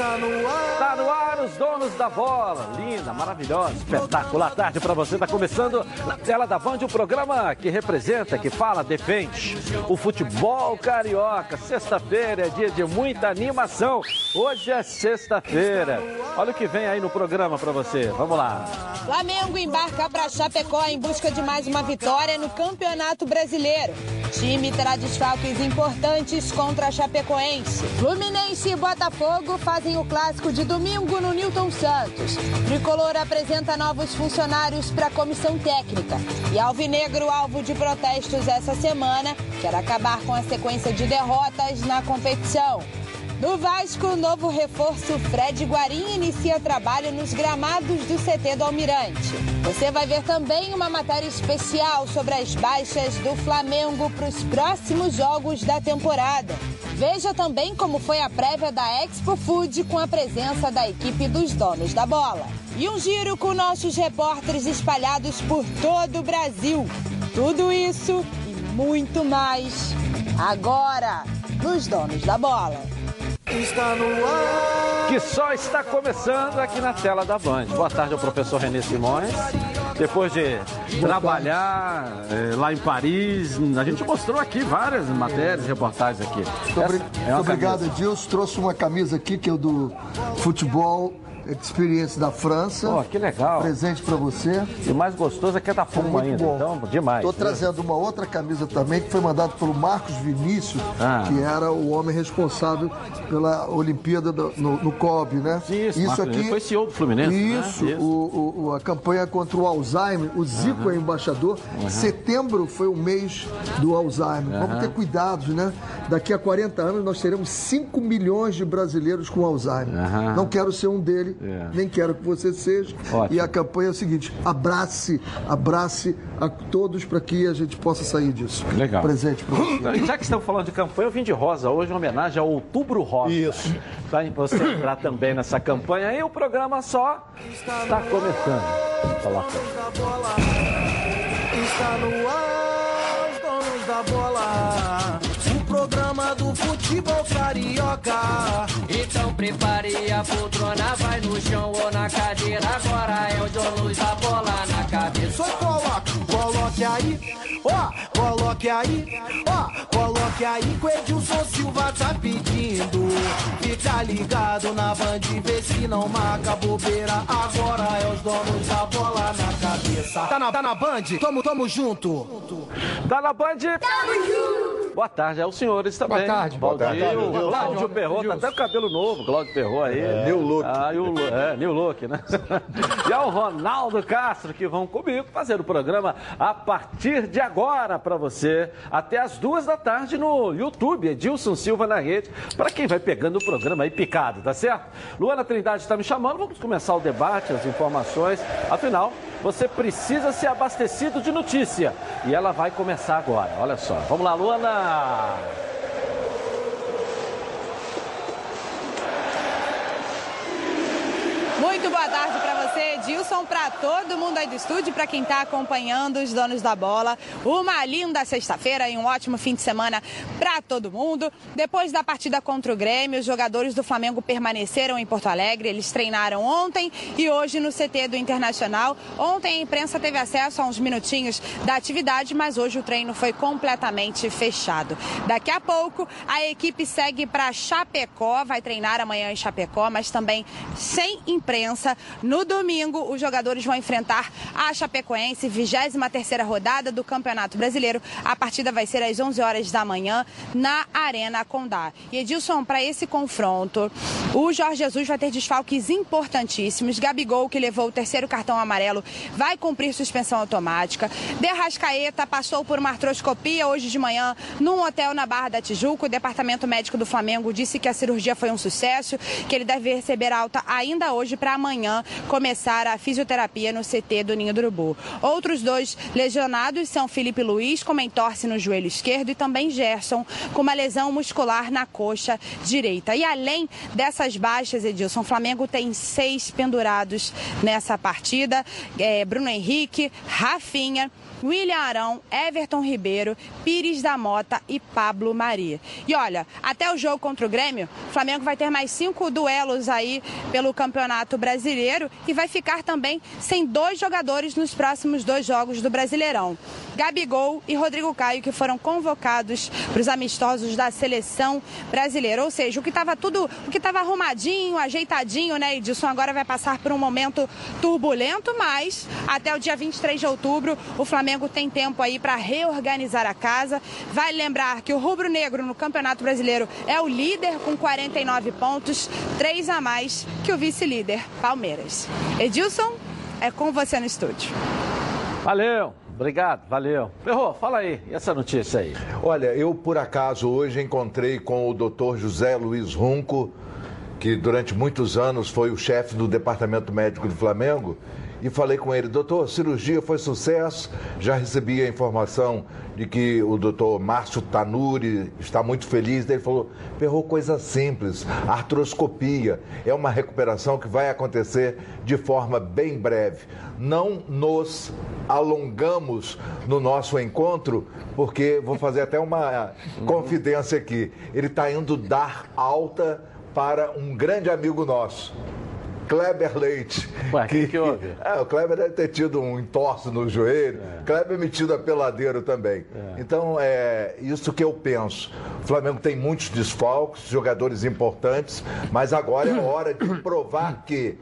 Está no ar. Está no ar os donos da bola. Linda, maravilhosa, espetacular tarde para você. Está começando na tela da Band o um programa que representa, que fala, defende o futebol carioca. Sexta-feira é dia de muita animação. Hoje é sexta-feira. Olha o que vem aí no programa para você. Vamos lá. Flamengo embarca para Chapecó em busca de mais uma vitória no Campeonato Brasileiro. Time terá desfalques importantes contra a Chapecoense. Fluminense e Botafogo fazem o clássico de domingo no Newton Santos. Tricolor apresenta novos funcionários para a comissão técnica. E Alvinegro, alvo de protestos essa semana, quer acabar com a sequência de derrotas na competição. No Vasco, novo reforço Fred Guarim inicia trabalho nos gramados do CT do Almirante. Você vai ver também uma matéria especial sobre as baixas do Flamengo para os próximos jogos da temporada. Veja também como foi a prévia da Expo Food com a presença da equipe dos donos da bola. E um giro com nossos repórteres espalhados por todo o Brasil. Tudo isso e muito mais agora nos Donos da Bola. Está no ar. Que só está começando aqui na tela da Band. Boa tarde ao professor Renê Simões. Depois de trabalhar eh, lá em Paris, a gente mostrou aqui várias matérias, reportagens aqui. Muito, obri é muito obrigado, Edilson. Trouxe uma camisa aqui que é do futebol Experience da França. Pô, que legal. Presente para você. E o mais gostoso é que é da Puma ainda. Bom. Então, demais. Estou trazendo uma outra camisa também que foi mandada pelo Marcos Vinícius, ah. que era o homem responsável pela Olimpíada do, no, no COB, né? Isso, isso aqui. Foi CEO do Fluminense. Isso, né? isso. O, o, a campanha contra o Alzheimer. O Zico uhum. é embaixador. Uhum. Setembro foi o mês do Alzheimer. Uhum. Vamos ter cuidados, né? Daqui a 40 anos nós teremos 5 milhões de brasileiros com Alzheimer. Não quero ser um deles é. Nem quero que você seja. Ótimo. E a campanha é o seguinte: abrace, abrace a todos para que a gente possa sair disso. Legal. Presente para você. Já que estamos falando de campanha, eu vim de rosa hoje, uma homenagem ao Outubro Rosa. Isso. Para você entrar também nessa campanha. E o programa só está começando. Coloca. Está no ar, os donos da bola futebol carioca. Então prepare a poltrona, vai no chão ou na cadeira. Agora é o dono da bola na cabeça. Só coloca, coloque aí, ó, coloque aí, ó, coloque aí que o Edilson Silva tá pedindo. Fica ligado na band, vê se não marca bobeira. Agora é os donos da bola na cabeça. Tá na, tá na band? Tamo, tamo junto. Tá na band? Tamo junto. Boa tarde, é o senhores também. Boa tarde, boa tarde. Cláudio Perrot, tá até o cabelo novo, Cláudio Perrot aí. É, new look. Ah, o, é, new look, né? e ao Ronaldo Castro, que vão comigo fazer o programa a partir de agora para você, até as duas da tarde no YouTube, Edilson Silva na rede, para quem vai pegando o programa aí picado, tá certo? Luana Trindade está me chamando, vamos começar o debate, as informações. Afinal, você precisa ser abastecido de notícia. E ela vai começar agora. Olha só. Vamos lá, Luana. Lima. Muito boa tarde para você, Edilson, para todo mundo aí do estúdio, para quem está acompanhando os donos da bola. Uma linda sexta-feira e um ótimo fim de semana para todo mundo. Depois da partida contra o Grêmio, os jogadores do Flamengo permaneceram em Porto Alegre. Eles treinaram ontem e hoje no CT do Internacional. Ontem a imprensa teve acesso a uns minutinhos da atividade, mas hoje o treino foi completamente fechado. Daqui a pouco a equipe segue para Chapecó, vai treinar amanhã em Chapecó, mas também sem imprensa imprensa. No domingo, os jogadores vão enfrentar a Chapecoense, 23ª rodada do Campeonato Brasileiro. A partida vai ser às 11 horas da manhã na Arena Condá. E Edilson, para esse confronto, o Jorge Jesus vai ter desfalques importantíssimos. Gabigol, que levou o terceiro cartão amarelo, vai cumprir suspensão automática. Derrascaeta passou por uma artroscopia hoje de manhã num hotel na Barra da Tijuca. O departamento médico do Flamengo disse que a cirurgia foi um sucesso, que ele deve receber alta ainda hoje para amanhã começar a fisioterapia no CT do Ninho do Urubu. Outros dois lesionados são Felipe Luiz, com entorse no joelho esquerdo, e também Gerson, com uma lesão muscular na coxa direita. E além dessas baixas, Edilson, o Flamengo tem seis pendurados nessa partida. É, Bruno Henrique, Rafinha. William Arão, Everton Ribeiro, Pires da Mota e Pablo Maria. E olha, até o jogo contra o Grêmio, o Flamengo vai ter mais cinco duelos aí pelo Campeonato Brasileiro e vai ficar também sem dois jogadores nos próximos dois jogos do Brasileirão. Gabigol e Rodrigo Caio, que foram convocados para os amistosos da seleção brasileira. Ou seja, o que estava tudo, o que estava arrumadinho, ajeitadinho, né, Edilson, agora vai passar por um momento turbulento, mas até o dia 23 de outubro o Flamengo tem tempo aí para reorganizar a casa. Vai lembrar que o Rubro Negro no Campeonato Brasileiro é o líder com 49 pontos, três a mais que o vice-líder Palmeiras. Edilson, é com você no estúdio. Valeu! Obrigado, valeu. Ferrou, fala aí, e essa notícia aí? Olha, eu por acaso hoje encontrei com o doutor José Luiz Runco, que durante muitos anos foi o chefe do departamento médico do Flamengo, e falei com ele, doutor, cirurgia foi sucesso, já recebi a informação de que o doutor Márcio Tanuri está muito feliz. Ele falou, ferrou coisa simples, artroscopia, é uma recuperação que vai acontecer de forma bem breve. Não nos alongamos no nosso encontro, porque vou fazer até uma confidência aqui. Ele está indo dar alta para um grande amigo nosso. Kleber Leite. Ué, que, que houve? É, o Kleber deve ter tido um entorse no joelho. É. Kleber é metido a peladeiro também. É. Então, é isso que eu penso. O Flamengo tem muitos desfalques, jogadores importantes, mas agora é hora de provar que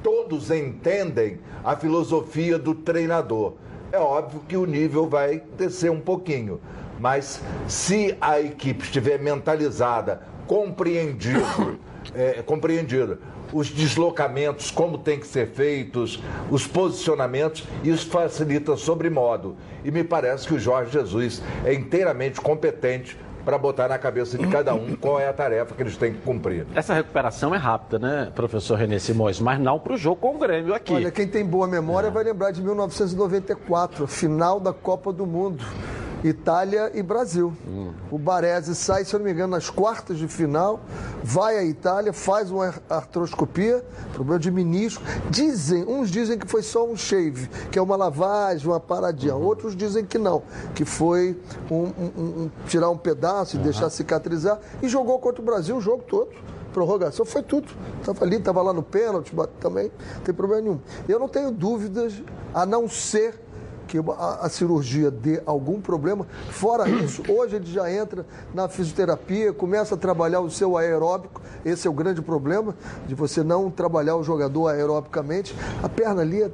todos entendem a filosofia do treinador. É óbvio que o nível vai descer um pouquinho, mas se a equipe estiver mentalizada, compreendido, é, compreendida, os deslocamentos, como tem que ser feitos, os posicionamentos, isso facilita sobremodo. E me parece que o Jorge Jesus é inteiramente competente para botar na cabeça de cada um qual é a tarefa que eles têm que cumprir. Essa recuperação é rápida, né, professor René Simões? Mas não para o jogo com o Grêmio aqui. Olha, quem tem boa memória é. vai lembrar de 1994, final da Copa do Mundo. Itália e Brasil. Hum. O Baresi sai, se eu não me engano, nas quartas de final, vai à Itália, faz uma artroscopia, problema de menisco. Dizem, uns dizem que foi só um shave, que é uma lavagem, uma paradinha. Uhum. Outros dizem que não, que foi um, um, um, tirar um pedaço e uhum. deixar cicatrizar. E jogou contra o Brasil o jogo todo prorrogação, foi tudo. Estava ali, estava lá no pênalti também, não tem problema nenhum. Eu não tenho dúvidas, a não ser que a, a, cirurgia dê algum problema. Fora isso, hoje ele já entra na fisioterapia, começa a trabalhar o seu aeróbico. Esse é o grande problema de você não trabalhar o jogador aerobicamente. A perna ali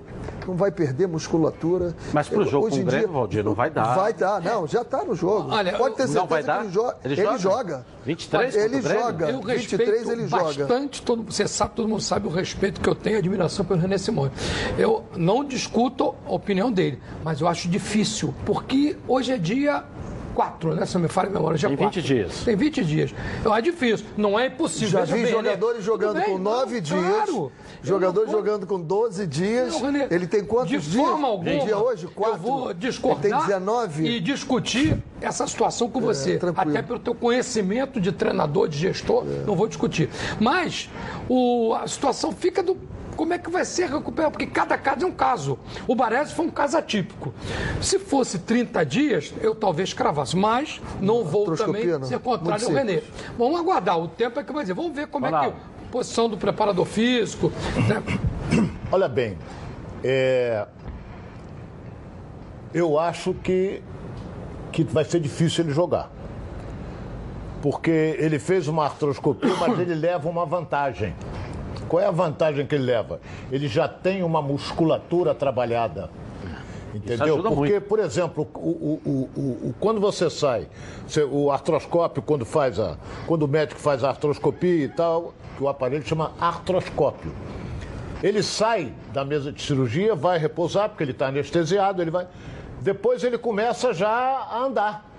não vai perder musculatura. Mas para o jogo hoje com o Grêmio, Valdir, não vai dar. Vai dar, não, já está no jogo. Olha, Pode ter certeza não vai dar? ele, joga. Ele, ele joga. 23 Ele joga. Eu 23 ele joga. bastante, todo, você sabe, todo mundo sabe o respeito que eu tenho e admiração pelo René Simões. Eu não discuto a opinião dele, mas eu acho difícil, porque hoje é dia 4, né? Se eu me falha a memória, já Tem 20 dias. Tem 20 dias. Eu acho difícil. Não é impossível. Já vi bem, jogadores né? jogando bem, com 9 dias. Claro. Jogador jogando com 12 dias. Não, René, ele tem quantos de dias? De forma alguma. Dia hoje? 4. Eu vou discordar. Ele tem 19. E discutir essa situação com é, você. Até pelo teu conhecimento de treinador, de gestor, é. não vou discutir. Mas o, a situação fica do como é que vai ser recuperado? Porque cada caso é um caso. O Baresi foi um caso atípico. Se fosse 30 dias, eu talvez cravasse, mas não vou também ser contrário ao Renê. Vamos aguardar, o tempo é que vai dizer. Vamos ver como Olá. é que posição do preparador físico. Né? Olha bem, é... eu acho que, que vai ser difícil ele jogar. Porque ele fez uma artroscopia, mas ele leva uma vantagem. Qual é a vantagem que ele leva? Ele já tem uma musculatura trabalhada. Entendeu? Porque, muito. por exemplo, o, o, o, quando você sai, o artroscópio, quando faz a. Quando o médico faz a artroscopia e tal, que o aparelho chama artroscópio. Ele sai da mesa de cirurgia, vai repousar, porque ele está anestesiado, ele vai. Depois ele começa já a andar.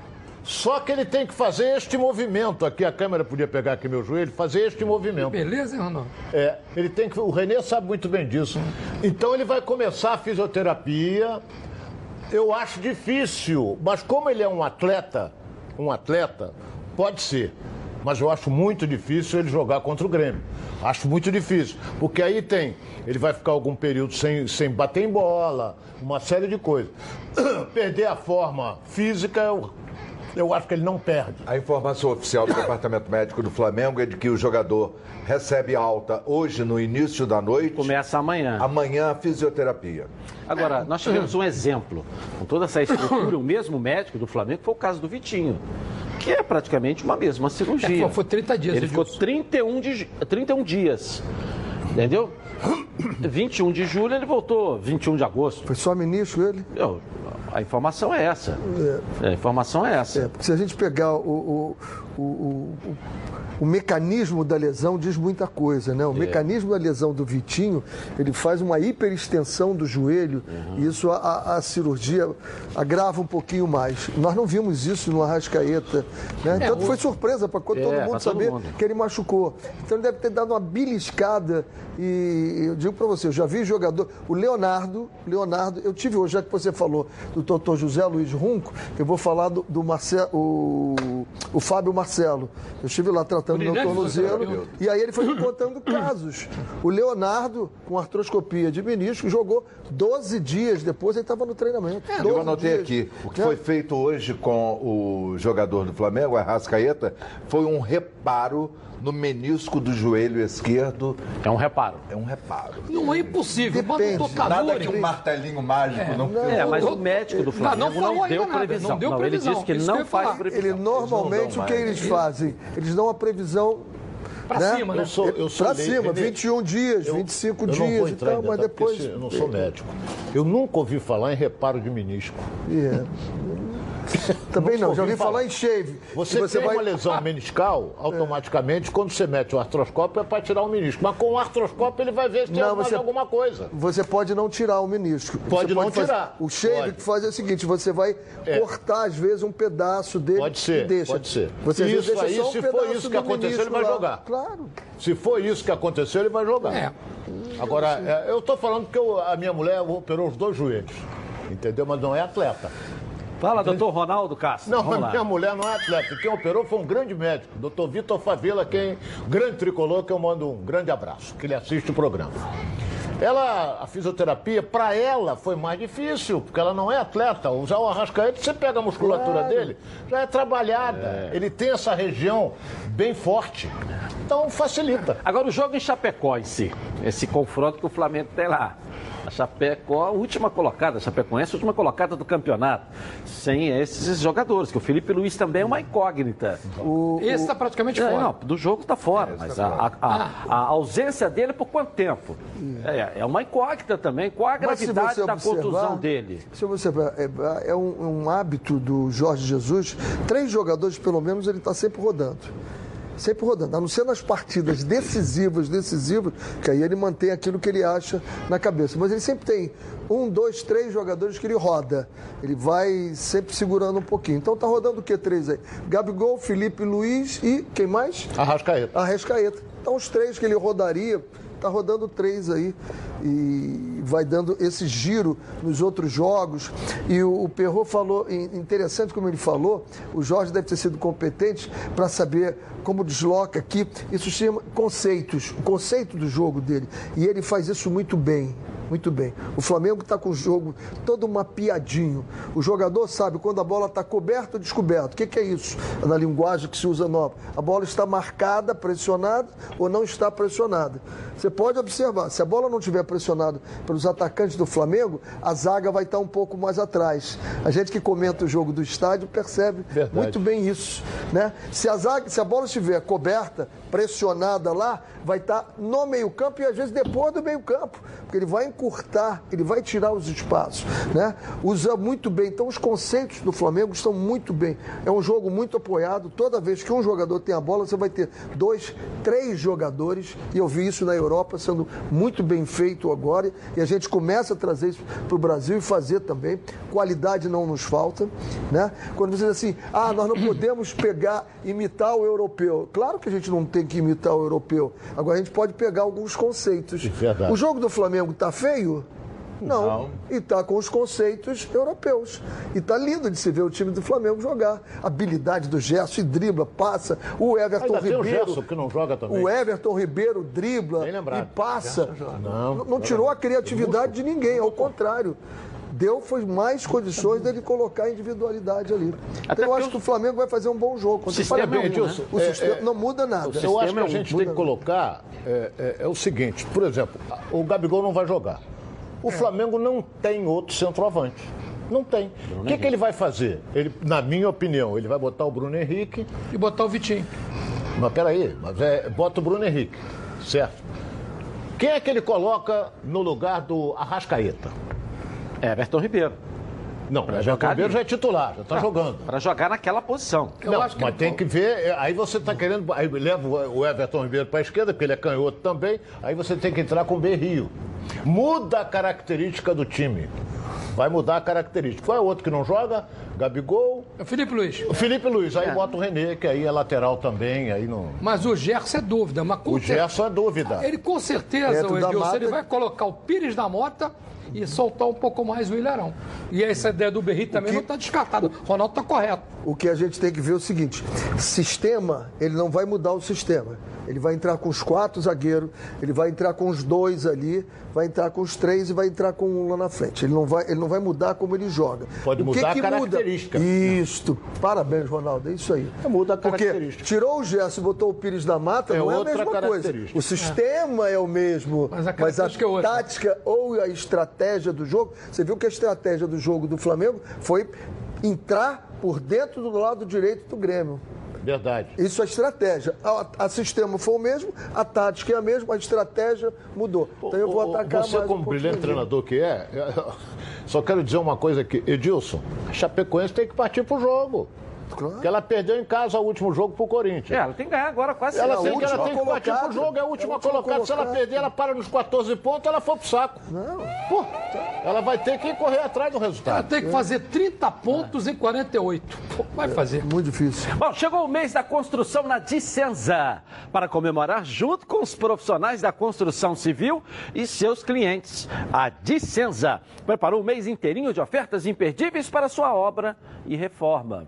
Só que ele tem que fazer este movimento aqui. A câmera podia pegar aqui meu joelho, fazer este movimento. Beleza, hein, Ronaldo? É, ele tem que. O Renê sabe muito bem disso. Então ele vai começar a fisioterapia. Eu acho difícil, mas como ele é um atleta, um atleta, pode ser. Mas eu acho muito difícil ele jogar contra o Grêmio. Acho muito difícil. Porque aí tem. Ele vai ficar algum período sem, sem bater em bola, uma série de coisas. Perder a forma física, eu, eu acho que ele não perde. A informação oficial do Departamento Médico do Flamengo é de que o jogador recebe alta hoje no início da noite. Começa amanhã. Amanhã a fisioterapia. Agora, nós tivemos um exemplo, com toda essa estrutura, o mesmo médico do Flamengo, foi o caso do Vitinho, que é praticamente uma mesma cirurgia. É, foi 30 dias, Ele ficou Edilson. 31, de, 31 dias, entendeu? 21 de julho ele voltou, 21 de agosto. Foi só ministro ele? Eu- a informação é essa. A informação é essa. É, porque se a gente pegar o, o, o, o, o- mecanismo da lesão diz muita coisa, né? O mecanismo da lesão do Vitinho, ele faz uma hiperextensão do joelho e isso a, a- a cirurgia agrava um pouquinho mais. Nós não vimos isso no Arrascaeta, né? Tanto foi surpresa para todo É, mundo todo saber mundo. que ele machucou. Então ele deve ter dado uma beliscada e eu digo para você, eu já vi jogador, o Leonardo, Leonardo, eu tive hoje, já que você falou do doutor José Luiz Runco, eu vou falar do, do Marcelo, o, o Fábio Marcelo. Eu estive lá tratando meu tornozelo e aí ele foi me contando casos. O Leonardo, com artroscopia de menisco, jogou 12 dias depois, ele estava no treinamento. 12 Eu anotei dias. aqui. O que Né? foi feito hoje com o jogador do Flamengo, o Arrascaeta, foi um reparo no menisco do joelho esquerdo. É um reparo. É um reparo. Não é impossível. Bota um Depende. tocador Nada que um martelinho mágico não, É, mas o médico do Não, Flamengo não não, falou deu nada, previsão. não deu ele previsão. disse que ele Isso que não falar. faz previsão. Ele normalmente não o que eles fazem? Eles dão a previsão Pra né? cima, né? Eu sou, eu sou Pra lei- cima, Renê, 21 dias, eu- 25 eu não dias e tal, mas porque depois. Eu não sou médico. Eu nunca ouvi falar em reparo de menisco. É. Também não, já ouvi falar falar. em shave. Você, que tem uma lesão meniscal, automaticamente, quando você mete o artroscópio, é para tirar o menisco. Mas com o artroscópio, ele vai ver se tem Não, você- alguma coisa. Você pode não tirar o menisco. Pode Você não fazer- tirar. O shave Pode. que faz é o seguinte: você vai É. cortar, às vezes, um pedaço dele Pode ser, e deixa. pode ser. Você Isso deixa aí, só um se for isso que aconteceu, ele vai lá. jogar. Claro. Se for isso que aconteceu, ele vai jogar. É. Agora, é, eu tô falando que eu- a minha mulher operou os dois joelhos. Entendeu? Mas não é atleta. Fala, doutor Ronaldo Castro. Não, Vamos lá. minha mulher não é atleta. Quem operou foi um grande médico, doutor Vitor Favela, quem grande tricolor, que eu mando um grande abraço, que ele assiste o programa. Ela, a fisioterapia, para ela foi mais difícil, porque ela não é atleta. Usar o arrascaeta, você pega a musculatura dele, já é trabalhada. Ele tem essa região bem forte. Então facilita. Agora, o jogo em Chapecó em si, esse confronto que o Flamengo tem lá. A Chapecó, a última colocada, a Chapecoense, a última colocada do campeonato. Sem esses jogadores, que o Felipe Luiz também é uma incógnita. Esse está praticamente É, fora. não, do jogo está fora, mas a, a- a- a ausência dele por quanto tempo? É, é uma incógnita também. Qual a gravidade da observar- contusão dele? Se você é, é um, um hábito do Jorge Jesus, três jogadores pelo menos ele está sempre rodando. Sempre rodando, a não ser nas partidas decisivas, decisivas, que aí ele mantém aquilo que ele acha na cabeça. Mas ele sempre tem um, dois, três jogadores que ele roda. Ele vai sempre segurando um pouquinho. Então tá rodando o que três aí? Gabigol, Felipe Luiz e quem mais? Arrascaeta. Arrascaeta. Então, os três que ele rodaria, tá rodando três aí. E vai dando esse giro nos outros jogos. E o, o falou, in- interessante como ele falou, o Jorge deve ter sido competente para saber como desloca aqui. Isso chama conceitos, o conceito do jogo dele. E ele faz isso muito bem. Muito bem. O Flamengo está com o jogo todo mapeadinho. O jogador sabe quando a bola está coberta ou descoberta. O que, que é isso? Na linguagem que se usa nova. A bola está marcada, pressionada ou não está pressionada. Você pode observar, se a bola não estiver pressionada pelos atacantes do Flamengo, a zaga vai estar um pouco mais atrás. A gente que comenta o jogo do estádio percebe Verdade. muito bem isso. Né? Se, a zaga, se a bola estiver coberta, pressionada lá, vai estar no meio-campo e às vezes depois do meio-campo. Porque ele vai encurtar, ele vai tirar os espaços, né? Usa muito bem. Então os conceitos do Flamengo estão muito bem. É um jogo muito apoiado. Toda vez que um jogador tem a bola, você vai ter dois, três jogadores. E eu vi isso na Europa sendo muito bem feito agora. E a gente começa a trazer isso para o Brasil e fazer também. Qualidade não nos falta, né? Quando você diz assim, ah, nós não podemos pegar, imitar o europeu. Claro que a gente não tem que imitar o europeu. Agora a gente pode pegar alguns conceitos. Verdade. O jogo do Flamengo tá feio? Não. Não. E tá com os conceitos europeus. E tá lindo de se ver o time do Flamengo jogar. Habilidade do Gerson, e dribla, passa. O Everton Ainda tem o Ribeiro. Gerson que não joga também. O Everton Ribeiro dribla e passa. Não, Não, não tirou a criatividade de ninguém, ao contrário. Deu foi mais condições dele colocar a individualidade ali. Então Até eu acho que o Flamengo vai fazer um bom jogo. contra o sistema Flamengo. é né? Edilson, O é, sistema é, não muda nada. Eu acho que sistema a é gente tem que colocar é, é- é o seguinte, por exemplo, o Gabigol não vai jogar. O Flamengo não tem outro centroavante. Não tem. O que, que ele vai fazer? Ele, na minha opinião, ele vai botar o Bruno Henrique. E botar o Vitinho. Mas peraí, mas é, bota o Bruno Henrique, certo? Quem é que ele coloca no lugar do Arrascaeta? Everton Ribeiro. Não, o Everton jogar Ribeiro ali. já é titular, já está jogando. Para jogar naquela posição. Eu não, acho que mas ele- tem que ver. é, Aí você está querendo. Aí leva o Everton Ribeiro para a esquerda, porque ele é canhoto também. Aí você tem que entrar com o Berrio. Muda a característica do time. Vai mudar a característica. Qual é o outro que não joga? Gabigol. É o Felipe Luiz. O Felipe Luiz. Aí bota o Renê, que aí é lateral também. Aí não. Mas o Gerson é dúvida. Mas com O Gerson é dúvida. Ele com certeza, Dentro o Edilson, mata- ele vai colocar o Pires da Mota e soltar um pouco mais o Ilharão. E essa ideia do Berri também que- não está descartada. O Ronaldo está correto. O que a gente tem que ver é o seguinte: sistema, ele não vai mudar o sistema. Ele vai entrar com os quatro zagueiros, ele vai entrar com os dois ali, vai entrar com os três e vai entrar com um lá na frente. Ele não vai, ele não vai mudar como ele joga. Pode o que mudar a que característica. Muda? Isto. Parabéns, Ronaldo. É isso aí. Muda a Porque característica. tirou o Gerson e botou o Pires da Mata, É não é a outra mesma coisa. O sistema é, o mesmo, Mas a mas a é tática ou a estratégia do jogo. Você viu que a estratégia do jogo do Flamengo foi entrar por dentro do lado direito do Grêmio. Verdade. Isso é estratégia. A, a sistema foi o mesmo, a tática é a mesma, a estratégia mudou. Então eu vou atacar Você, mais como um brilhante treinador que é, só quero dizer uma coisa aqui. Edilson, a Chapecoense tem que partir pro jogo. Claro. Porque ela perdeu em casa o último jogo pro É, Corinthians. ela tem que ganhar agora quase Ela, tem, que- ela tem que partir pro colocada. jogo, é a É última a última colocada. Se ela colocada. perder, ela para nos 14 pontos, ela foi pro saco. Não. Pô, ela vai ter que correr atrás do Ela resultado. tem que fazer 30 pontos em 48. Pô, Vai fazer. Muito difícil. Bom, chegou o mês da construção na Dicenza para comemorar junto com os profissionais da construção civil e seus clientes. A Dicenza preparou um mês inteirinho de ofertas imperdíveis para sua obra e reforma.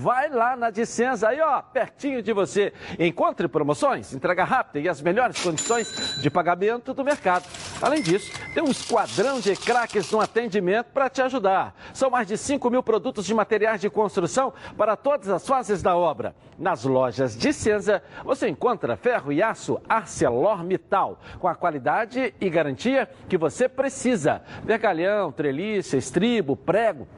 Vai lá na Dicenza, aí ó, pertinho de você. Encontre promoções, entrega rápida e as melhores condições de pagamento do mercado. Além disso, tem um esquadrão de craques no atendimento para te ajudar. São mais de 5 mil produtos de materiais de construção para todas as fases da obra. Nas lojas Dicenza, você encontra ferro e aço ArcelorMittal, com a qualidade e garantia que você precisa. Vergalhão, treliça, estribo, prego,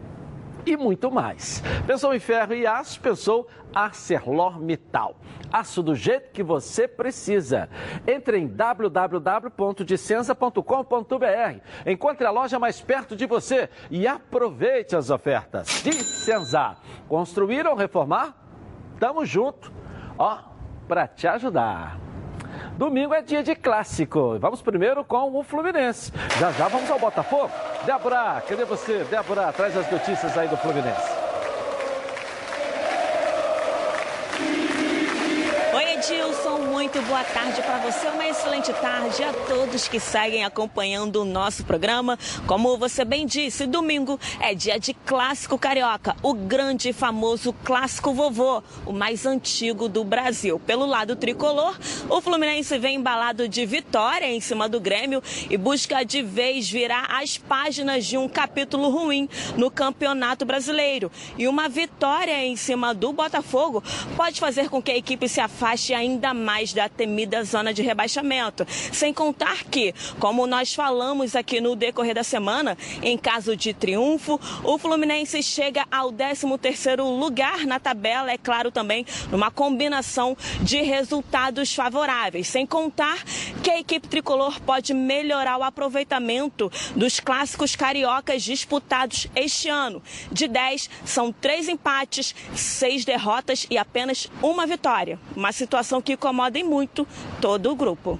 e muito mais. Pensou em ferro e aço, pensou ArcelorMittal. Aço do jeito que você precisa. Entre em www.dicenza.com.br. Encontre a loja mais perto de você e aproveite as ofertas. Dicenza. Construir ou reformar? Tamo junto. Ó, para te ajudar. Domingo é dia de clássico. Vamos primeiro com o Fluminense. Já já vamos ao Botafogo. Débora, cadê você? Débora, traz as notícias aí do Fluminense. Oi, Edilson, muito boa tarde para você, uma excelente tarde a todos que seguem acompanhando o nosso programa. Como você bem disse, domingo é dia de clássico carioca, o grande e famoso clássico vovô, o mais antigo do Brasil. Pelo lado tricolor, o Fluminense vem embalado de vitória em cima do Grêmio e busca de vez virar as páginas de um capítulo ruim no Campeonato Brasileiro. E uma vitória em cima do Botafogo pode fazer com que a equipe se afaste ainda mais da temida zona de rebaixamento. Sem contar que, como nós falamos aqui no decorrer da semana, em caso de triunfo, o Fluminense chega ao 13º lugar na tabela, é claro também, numa combinação de resultados favoráveis. Sem contar que a equipe tricolor pode melhorar o aproveitamento dos clássicos cariocas disputados este ano. De 10, são três empates, seis derrotas e apenas uma vitória. Uma situação que incomoda muito todo o grupo.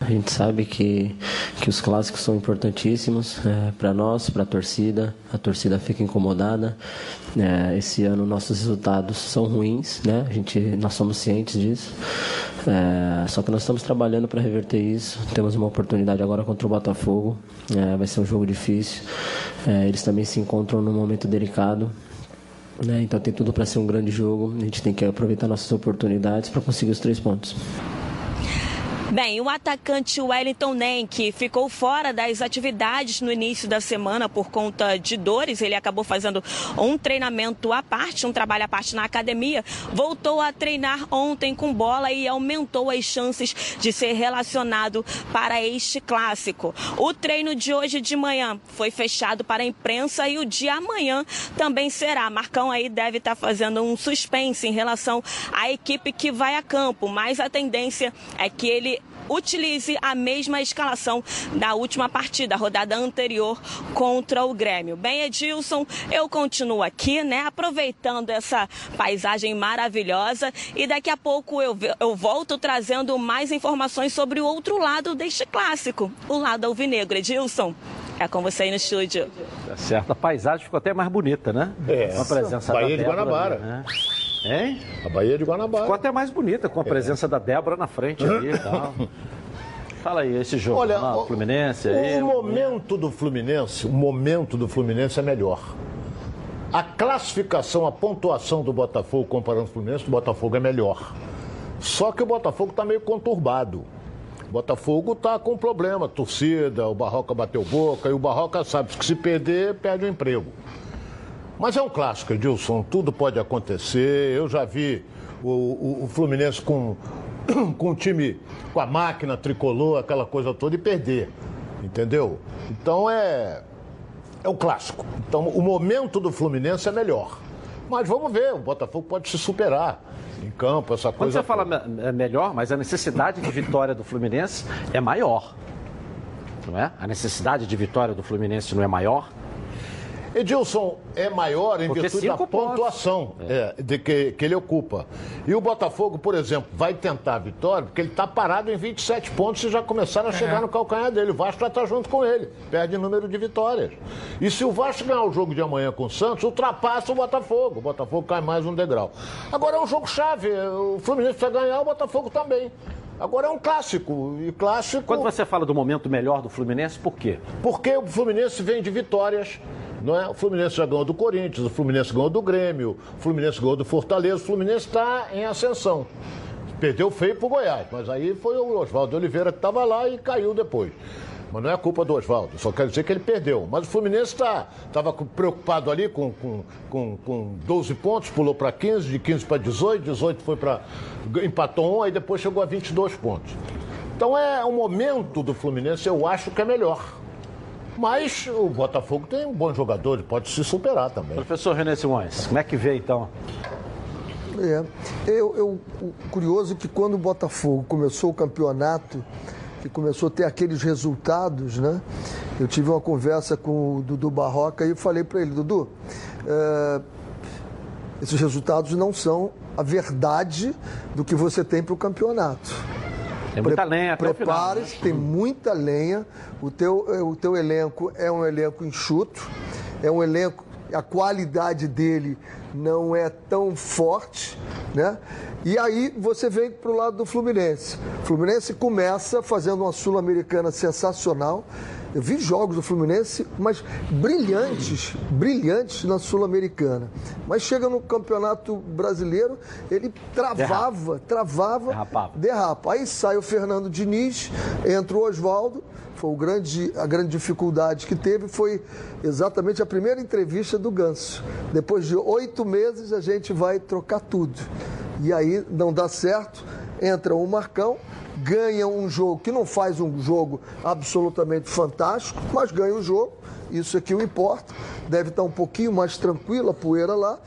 A gente sabe que, que os clássicos são importantíssimos é, para nós, para a torcida. A torcida fica incomodada. É, esse ano nossos resultados são ruins, né? A gente, nós somos cientes disso. É, só que nós estamos trabalhando para reverter isso. Temos uma oportunidade agora contra o Botafogo. É, vai ser um jogo difícil. É, eles também se encontram num momento delicado. Né? Então tem tudo para ser um grande jogo. A gente tem que aproveitar nossas oportunidades para conseguir os três pontos. Bem, o atacante Wellington Nenck ficou fora das atividades no início da semana por conta de dores. Ele acabou fazendo um treinamento à parte, um trabalho à parte na academia. Voltou a treinar ontem com bola e aumentou as chances de ser relacionado para este clássico. O treino de hoje de manhã foi fechado para a imprensa e o de amanhã também será. Marcão aí deve estar fazendo um suspense em relação à equipe que vai a campo, mas a tendência é que ele utilize a mesma escalação da última partida, a rodada anterior contra o Grêmio. Bem, Edilson, eu continuo aqui, né, aproveitando essa paisagem maravilhosa e daqui a pouco eu, eu volto trazendo mais informações sobre o outro lado deste clássico, o lado alvinegro. Edilson. É com você aí no estúdio. Tá certo. A paisagem ficou até mais bonita, né? É. Com a presença Bahia da de Guanabara. ali, né? Hein? A Bahia de Guanabara. Ficou até mais bonita com a presença da Débora na frente ali e tal. Fala aí, esse jogo, Olha, lá, o- Fluminense o, aí. momento do Fluminense, o momento do Fluminense é melhor. A classificação, a pontuação do Botafogo comparando o Fluminense, o Botafogo é melhor. Só que o Botafogo está meio conturbado. O Botafogo está com problema, torcida, o Barroca bateu boca, e o Barroca sabe que se perder, perde o emprego. Mas é um clássico, Edilson, tudo pode acontecer. Eu já vi o, o- o Fluminense com, com o time, com a máquina tricolor, aquela coisa toda, e perder. Entendeu? Então é, é um clássico. Então o momento do Fluminense é melhor. Mas vamos ver, o Botafogo pode se superar em campo, essa Quando coisa. você fala me- é melhor, mas a necessidade de vitória do Fluminense é maior. Não é? A necessidade de vitória do Fluminense não é maior? Edilson é maior em Porque virtude da pontuação é, de que, que ele ocupa. E o Botafogo, por exemplo, vai tentar a vitória porque ele está parado em 27 pontos e já começaram a chegar no calcanhar dele. O Vasco já está junto com ele, perde número de vitórias. E se o Vasco ganhar o jogo de amanhã com o Santos, ultrapassa o Botafogo. O Botafogo cai mais um degrau. Agora é um jogo chave. O Fluminense precisa ganhar, o Botafogo também. Agora é um clássico. E clássico. Quando você fala do momento melhor do Fluminense, por quê? Porque o Fluminense vem de vitórias, não é? O Fluminense já ganhou do Corinthians, o Fluminense ganhou do Grêmio, o Fluminense ganhou do Fortaleza, o Fluminense está em ascensão. Perdeu feio pro Goiás, mas aí foi o Oswaldo Oliveira que estava lá e caiu depois. Mas não é culpa do Oswaldo, só quero dizer que ele perdeu. Mas o Fluminense estava preocupado ali com, com, com, com 12 pontos, pulou para 15, de 15 para 18, 18 foi para. empatou um, aí depois chegou a 22 pontos. Então é o momento do Fluminense, eu acho que é melhor. Mas o Botafogo tem um bom jogador, ele pode se superar também. Professor René Simões, como é que vê então? É. Eu, eu- o curioso é que quando o Botafogo começou o campeonato, que começou a ter aqueles resultados, né? Eu tive uma conversa com o Dudu Barroca e eu falei para ele, Dudu, é, esses resultados não são a verdade do que você tem para o campeonato. Tem muita lenha final. né? Tem muita lenha. O teu, eh, o teu elenco é um elenco enxuto, é um elenco, a qualidade dele não é tão forte, né? E aí você vem para o lado do Fluminense. O Fluminense começa fazendo uma Sul-Americana sensacional. Eu vi jogos do Fluminense, mas brilhantes, brilhantes na Sul-Americana. Mas chega no Campeonato Brasileiro, ele travava, travava, Derrapava. derrapa. Aí sai o Fernando Diniz, entra o Oswaldo. Foi o grande, a grande dificuldade que teve foi exatamente a primeira entrevista do Ganso. Depois de oito meses a gente vai trocar tudo. E aí não dá certo, entra o Marcão, ganha um jogo que não faz um jogo absolutamente fantástico, mas ganha o jogo. Isso é que o importa. Deve estar um pouquinho mais tranquila a poeira lá.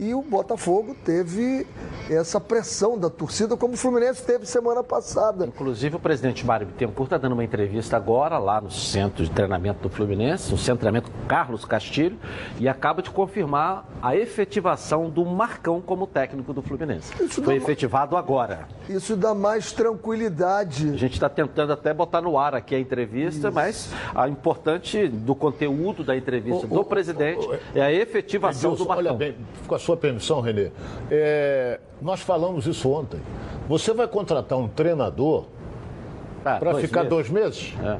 E o Botafogo teve essa pressão da torcida, como o Fluminense teve semana passada. Inclusive, o presidente Mário Bittencourt está dando uma entrevista agora lá no centro de treinamento do Fluminense, no centro de treinamento Carlos Castilho, e acaba de confirmar a efetivação do Marcão como técnico do Fluminense. Isso Foi efetivado agora. Isso dá mais tranquilidade. A gente está tentando até botar no ar aqui a entrevista, Isso. mas a importante do conteúdo da entrevista o, do o, presidente o, é a efetivação Edilson, do Marcão. Olha bem, a sua permissão, Renê, é, nós falamos isso ontem. Você vai contratar um treinador ah, para ficar meses. dois meses? É.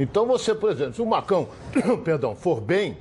Então você, por exemplo, se o Marcão, perdão, for bem,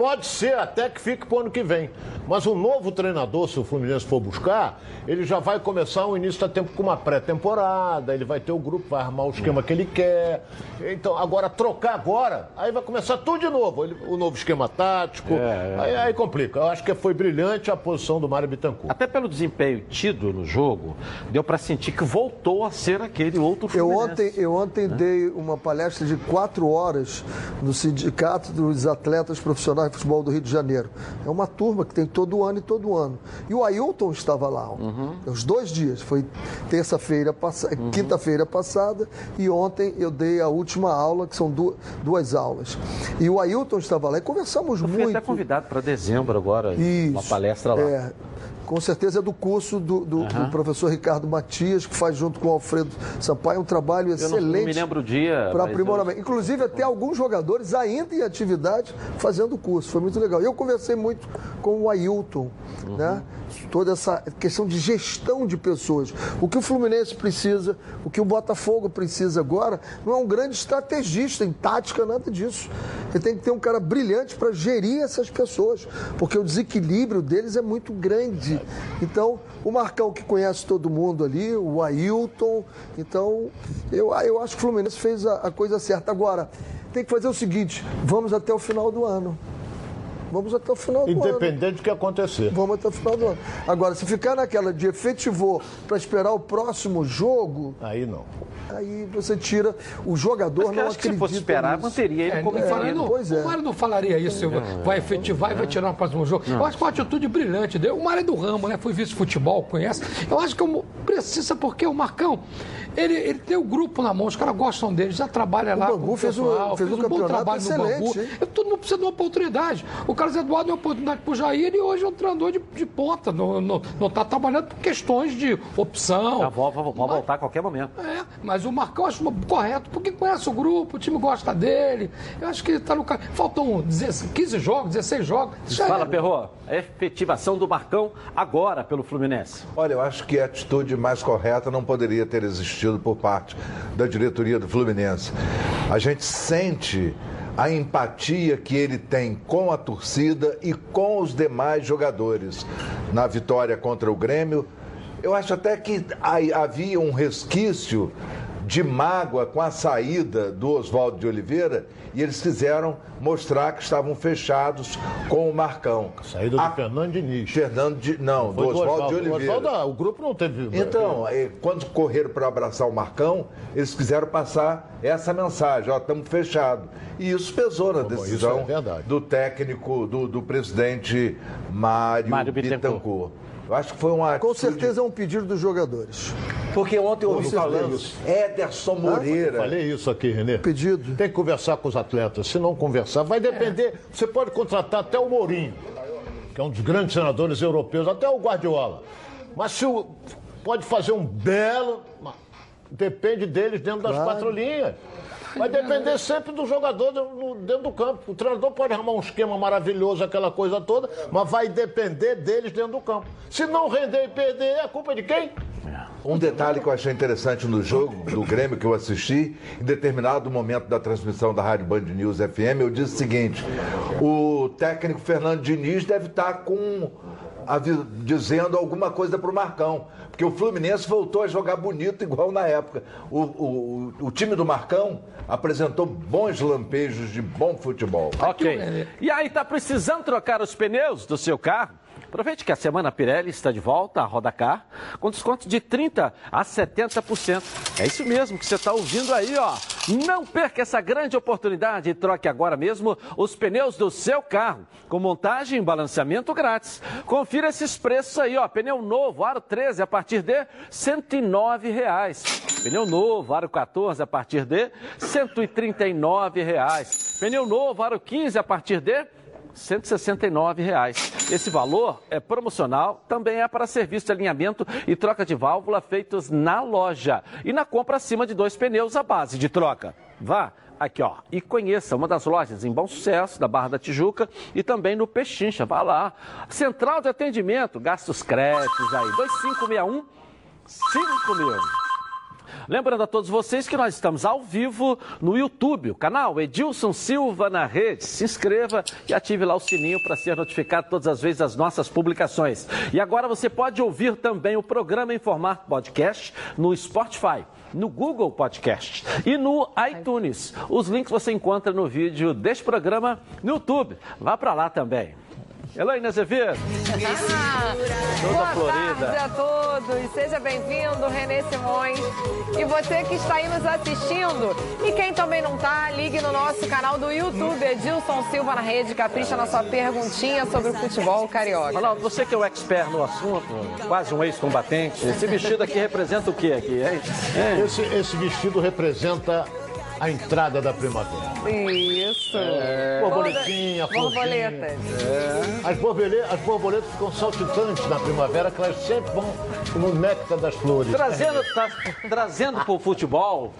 pode ser até que fique para o ano que vem. Mas o novo treinador, se o Fluminense for buscar, ele já vai começar o início da tempo com uma pré-temporada, ele vai ter o grupo, vai armar o esquema que ele quer. Então, agora, trocar agora, aí vai começar tudo de novo. Ele, o novo esquema tático. É, é. Aí, aí, complica. Eu acho que foi brilhante a posição do Mário Bittencourt. Até pelo desempenho tido no jogo, deu para sentir que voltou a ser aquele outro Fluminense. Eu ontem, eu ontem né? dei uma palestra de quatro horas no Sindicato dos Atletas Profissionais de Futebol do Rio de Janeiro. É uma turma que tem todo ano e todo ano. E o Ailton estava lá, uhum. os dois dias. Foi terça-feira, pass... uhum. quinta-feira passada e ontem eu dei a última aula, que são duas, duas aulas. E o Ailton estava lá e conversamos eu muito. Fui até convidado para dezembro agora, Isso, uma palestra lá. É, com certeza é do curso do, do, uhum. do, professor Ricardo Matias, que faz junto com o Alfredo Sampaio um trabalho excelente. Eu não, me lembro o dia. Para aprimoramento. Inclusive, até alguns jogadores ainda em atividade fazendo o curso. Foi muito legal. Eu conversei muito com o Ailton, uhum. né? Toda essa questão de gestão de pessoas. O que o Fluminense precisa, o que o Botafogo precisa agora, não é um grande estrategista em tática, nada disso. Ele tem que ter um cara brilhante para gerir essas pessoas, porque o desequilíbrio deles é muito grande. Então, o Marcão que conhece todo mundo ali, o Ailton. Então, eu, eu acho que o Fluminense fez a, a coisa certa. Agora, tem que fazer o seguinte: vamos até o final do ano. Vamos até o final do Independente ano. Independente do que acontecer. Vamos até o final do ano. Agora, se ficar naquela de efetivou para esperar o próximo jogo. Aí não. Aí você tira. O jogador Mas não acredita. Se fosse esperar, nisso. manteria ele é, como é, não, pois é. O Mário não falaria isso. Não, vai efetivar e vai tirar no próximo jogo. Não. Eu acho que uma atitude brilhante dele. O Mário é do ramo, né? Foi vice-futebol, conhece. Eu acho que eu, precisa, porque o Marcão. Ele, ele tem o grupo na mão, os caras gostam dele, já trabalha lá. O Bangu fez, pessoal, fez, fez um, bom trabalho no Bangu. Eu, todo mundo precisa de uma oportunidade. O Carlos Eduardo deu uma oportunidade para o Jair e hoje é um treinador de, de ponta. Não está trabalhando por questões de opção. A vó vai voltar a qualquer momento. É, mas o Marcão acho correto, porque conhece o grupo, o time gosta dele. Eu acho que está no. Faltam 15 jogos, 16 jogos. Fala. Perro. A efetivação do Marcão agora pelo Fluminense. Olha, eu acho que a atitude mais correta não poderia ter existido por parte da diretoria do Fluminense. A gente sente a empatia que ele tem com a torcida e com os demais jogadores. Na vitória contra o Grêmio, eu acho até que havia um resquício de mágoa com a saída do Oswaldo de Oliveira e eles quiseram mostrar que estavam fechados com o Marcão. Saída a... do Fernando Diniz. Fernando de... Não, do Oswaldo de Oliveira. Oswaldo, ah, o grupo não teve. Então, quando correram para abraçar o Marcão, eles quiseram passar essa mensagem: ó, estamos fechados. E isso pesou na decisão é do técnico, do, do presidente Mário, Mário Bittencourt. Bittencourt. Eu acho que foi uma. Com certeza é um pedido dos jogadores. Porque ontem eu ouvi falando Ederson Moreira. Eu falei isso aqui, Renê. Pedido. Tem que conversar com os atletas. Se não conversar, vai depender. É. Você pode contratar até o Mourinho, que é um dos grandes senadores europeus, até o Guardiola. Mas se o, pode fazer um belo. Depende deles dentro das claro. quatro linhas. Vai depender sempre do jogador dentro do campo. O treinador pode arrumar um esquema maravilhoso, aquela coisa toda, mas vai depender deles dentro do campo. Se não render e perder, é culpa de quem? Um detalhe que eu achei interessante no jogo do Grêmio que eu assisti, em determinado momento da transmissão da Rádio Band News FM, eu disse o seguinte: o técnico Fernando Diniz deve estar com dizendo alguma coisa para o Marcão. Porque o Fluminense voltou a jogar bonito igual na época. O, o, o time do Marcão apresentou bons lampejos de bom futebol. Ok. E aí, tá precisando trocar os pneus do seu carro? Aproveite que a semana Pirelli está de volta a Rodacar com desconto de 30% a 70%. É isso mesmo que você está ouvindo aí, ó. Não perca essa grande oportunidade e troque agora mesmo os pneus do seu carro, com montagem e balanceamento grátis. Confira esses preços aí, ó. Pneu novo, aro 13, a partir de 109 reais. Pneu novo, aro 14, a partir de 139 reais. Pneu novo, aro 15, a partir de 169 reais. Esse valor é promocional, também é para serviço de alinhamento e troca de válvula feitos na loja e na compra acima de dois pneus à base de troca. Vá aqui ó e conheça uma das lojas em Bom Sucesso da Barra da Tijuca e também no Pechincha. Vá lá. Central de atendimento, gastos créditos aí 2561 5000. Lembrando a todos vocês que nós estamos ao vivo no YouTube, o canal Edilson Silva na rede. Se inscreva e ative lá o sininho para ser notificado todas as vezes das nossas publicações. E agora você pode ouvir também o programa em formato podcast no Spotify no Google Podcast e no iTunes. Os links você encontra no vídeo deste programa no YouTube. Vá para lá também. Elaine Azevedo. Ah, boa Florida. tarde a todos. Seja bem-vindo, Renê Simões. E você que está aí nos assistindo. E quem também não está, ligue no nosso canal do YouTube, Edilson Silva na Rede. Capricha na sua perguntinha sobre o futebol carioca. Ronaldo, você que é o expert no assunto, quase um ex-combatente, esse vestido aqui representa o que aqui? É, é. Esse, esse vestido representa a entrada da primavera. Isso. É. Borboletinha, Borboletas. É. As, borboletas, as borboletas ficam saltitantes na primavera, que elas sempre vão no néctar das flores. Trazendo, tá, trazendo para o futebol,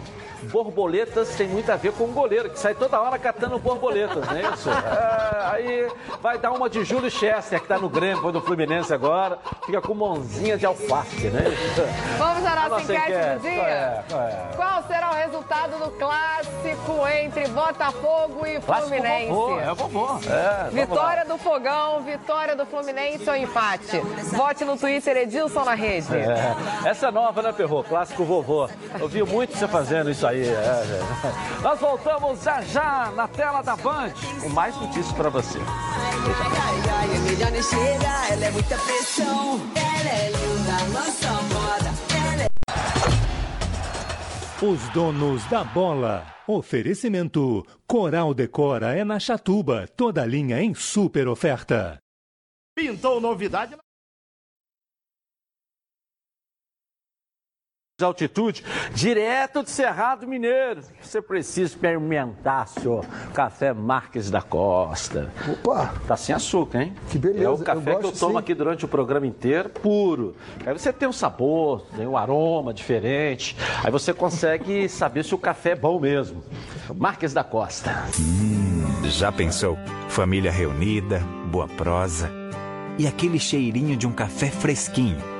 borboletas tem muito a ver com o goleiro, que sai toda hora catando borboletas, não é isso? É, aí vai dar uma de Júlio Chester, que está no Grêmio, foi do Fluminense agora, fica com mãozinha de alface, né? Vamos à nossa enquete, enquete do dia? Qual, é? Qual, é? Qual, será o resultado do clássico entre Botafogo e Fluminense? Vovô, é vovô. É, vitória do Fogão, vitória do Fluminense ou empate? Vote no Twitter Edilson na rede. É. Essa é nova, né, Perro? Clássico vovô. Eu vi muito você fazendo isso aí aí. É, é. Nós voltamos já já na tela da Band com mais notícias para você. Ela é muita pressão, ela é linda, nossa moda. Os donos da bola. Oferecimento: Coral Decora é na Chatuba, toda linha em super oferta. Pintou novidade altitude, direto de Cerrado Mineiro. Você precisa experimentar, senhor. Café Marques da Costa. Opa! Tá sem açúcar, hein? Que beleza. É o café eu que eu tomo sim. aqui durante o programa inteiro, puro. Aí você tem um sabor, tem um aroma diferente. Aí você consegue saber se o café é bom mesmo. Marques da Costa. Hum, já pensou? Família reunida, boa prosa e aquele cheirinho de um café fresquinho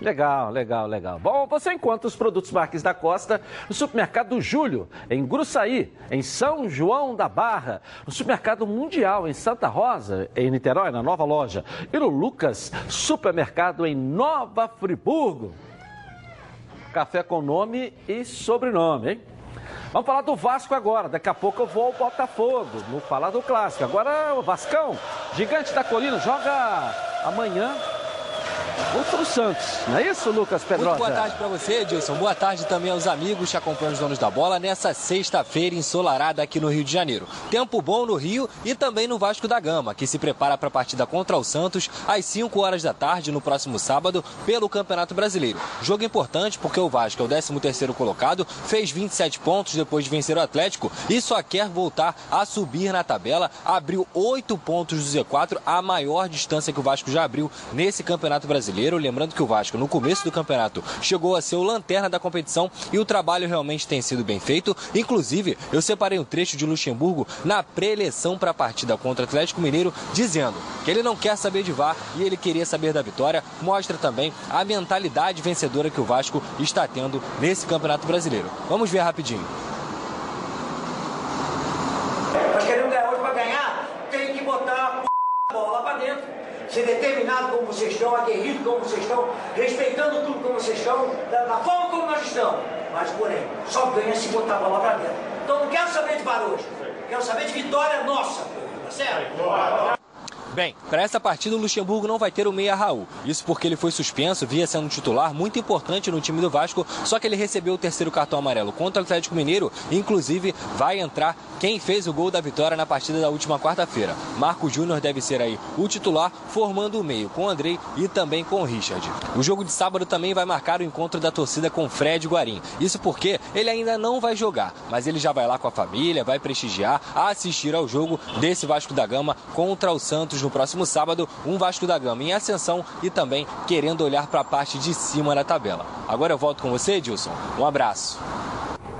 Legal, legal, legal. Bom, você encontra os produtos Marques da Costa no supermercado Júlio, em Gruçaí, em São João da Barra, no supermercado Mundial, em Santa Rosa, em Niterói, na nova loja, e no Lucas Supermercado, em Nova Friburgo. Café com nome e sobrenome, hein? Vamos falar do Vasco agora. Daqui a pouco eu vou ao Botafogo. Vamos falar do clássico. Agora o Vascão, gigante da colina, joga amanhã contra o Santos. Não é isso, Lucas Pedrosa? Muito boa tarde para você, Edilson. Boa tarde também aos amigos que acompanham os donos da bola nessa sexta-feira ensolarada aqui no Rio de Janeiro. Tempo bom no Rio e também no Vasco da Gama, que se prepara para a partida contra o Santos às 5 horas da tarde no próximo sábado pelo Campeonato Brasileiro. Jogo importante porque o Vasco é o 13º colocado, fez 27 pontos depois de vencer o Atlético e só quer voltar a subir na tabela, abriu 8 pontos do Z4, a maior distância que o Vasco já abriu nesse Campeonato Brasileiro Brasileiro. Lembrando que o Vasco, no começo do campeonato, chegou a ser o lanterna da competição e o trabalho realmente tem sido bem feito. Inclusive, eu separei um trecho de Luxemburgo na pré-eleição para a partida contra o Atlético Mineiro, dizendo que ele não quer saber de VAR e ele queria saber da vitória. Mostra também a mentalidade vencedora que o Vasco está tendo nesse Campeonato Brasileiro. Vamos ver rapidinho. Nós queremos ganhar hoje para ganhar, tem que botar a p... bola para dentro ser determinado como vocês estão, aguerrido como vocês estão, respeitando tudo como vocês estão, da, da forma como nós estamos. Mas, porém, só ganha se botar a bola dentro. Então não quero saber de varojo, quero saber de vitória nossa, tá certo? Bem, para essa partida o Luxemburgo não vai ter o meia Raul. Isso porque ele foi suspenso, via sendo titular muito importante no time do Vasco, só que ele recebeu o terceiro cartão amarelo contra o Atlético Mineiro. Inclusive, vai entrar quem fez o gol da vitória na partida da última quarta-feira. Marco Júnior deve ser aí o titular, formando o meio com o Andrei e também com o Richard. O jogo de sábado também vai marcar o encontro da torcida com Fred Guarim. Isso porque ele ainda não vai jogar, mas ele já vai lá com a família, vai prestigiar, assistir ao jogo desse Vasco da Gama contra o Santos no próximo sábado, um Vasco da Gama em ascensão e também querendo olhar para a parte de cima da tabela. Agora eu volto com você, Edilson. Um abraço.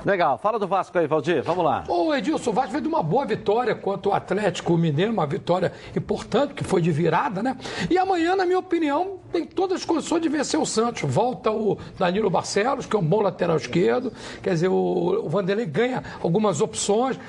Legal, fala do Vasco aí, Valdir, vamos lá. Ô Edilson, o Vasco veio de uma boa vitória contra o Atlético Mineiro, uma vitória importante, que foi de virada, né? E amanhã, na minha opinião, tem todas as condições de vencer o Santos. Volta o Danilo Barcelos, que é um bom lateral esquerdo, quer dizer, o, Vanderlei ganha algumas opções,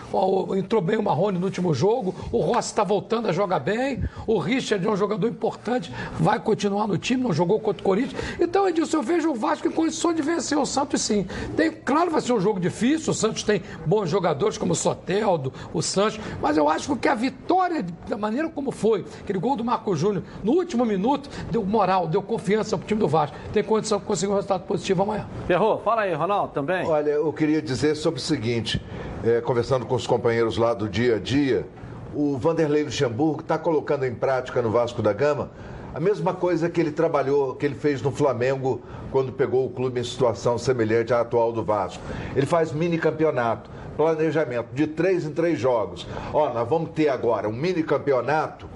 entrou bem o Marrone no último jogo, o Rossi está voltando a jogar bem, o Richard é um jogador importante, vai continuar no time, não jogou contra o Corinthians. Então, Edilson, eu vejo o Vasco em condições de vencer o Santos sim. Tem, claro, vai ser um jogo difícil. O Santos tem bons jogadores como o Soteldo, o Santos, mas eu acho que a vitória, da maneira como foi, aquele gol do Marco Júnior no último minuto, deu moral, deu confiança para o time do Vasco. Tem condição de conseguir um resultado positivo amanhã. Ferrou, fala aí, Ronaldo, também. Olha, eu queria dizer sobre o seguinte: é, conversando com os companheiros lá do dia a dia, o Vanderlei Luxemburgo está colocando em prática no Vasco da Gama a mesma coisa que ele trabalhou, que ele fez no Flamengo quando pegou o clube em situação semelhante à atual do Vasco. Ele faz mini campeonato, planejamento de três em três jogos. Ó, nós vamos ter agora um mini campeonato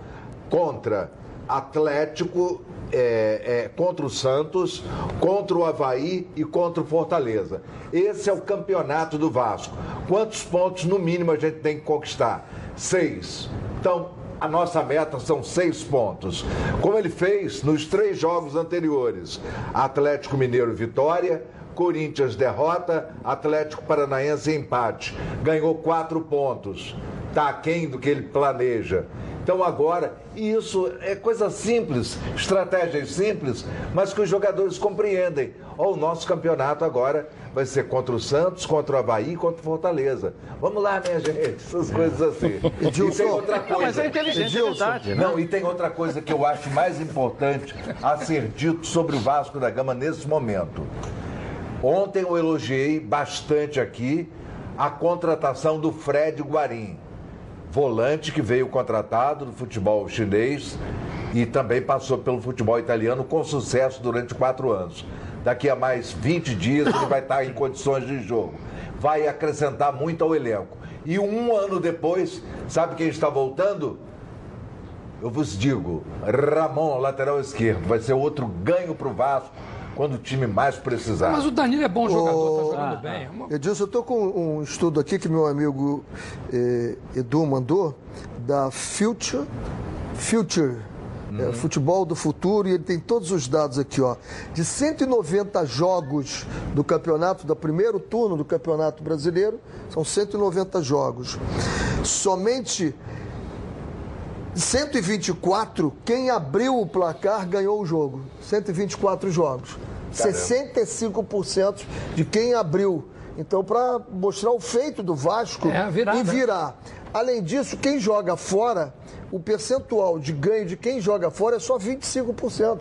contra Atlético, é, é, contra o Santos, contra o Havaí e contra o Fortaleza. Esse é o campeonato do Vasco. Quantos pontos no mínimo a gente tem que conquistar? Seis. Então, a nossa meta são seis pontos. Como ele fez nos três jogos anteriores: Atlético Mineiro vitória, Corinthians derrota, Atlético Paranaense empate. Ganhou quatro pontos. Está aquém do que ele planeja. Então agora, isso é coisa simples, estratégias simples, mas que os jogadores compreendem. Ó, o nosso campeonato agora vai ser contra o Santos, contra o Havaí, contra o Fortaleza. Vamos lá, minha gente, essas coisas assim. e tem outra coisa. Não, mas é inteligente, é verdade, né? Não, e tem outra coisa que eu acho mais importante a ser dito sobre o Vasco da Gama nesse momento. Ontem eu elogiei bastante aqui a contratação do Fred Guarim volante que veio contratado do futebol chinês e também passou pelo futebol italiano com sucesso durante quatro anos. Daqui a mais 20 dias ele vai estar em condições de jogo. Vai acrescentar muito ao elenco. E um ano depois, sabe quem está voltando? Eu vos digo, Ramon, lateral esquerdo. Vai ser outro ganho para o Vasco quando o time mais precisar. Mas o Danilo é bom jogador, está jogando ah, bem. Edilson, eu estou com um estudo aqui que meu amigo eh, Edu mandou, da Future, Future é, uhum. futebol do futuro, e ele tem todos os dados aqui, ó. De 190 jogos do campeonato, do primeiro turno do campeonato brasileiro, são 190 jogos. Somente 124, quem abriu o placar ganhou o jogo. 124 jogos. Caramba. 65% de quem abriu. Então, para mostrar o feito do Vasco é, e virar. Além disso, quem joga fora, o percentual de ganho de quem joga fora é só 25%.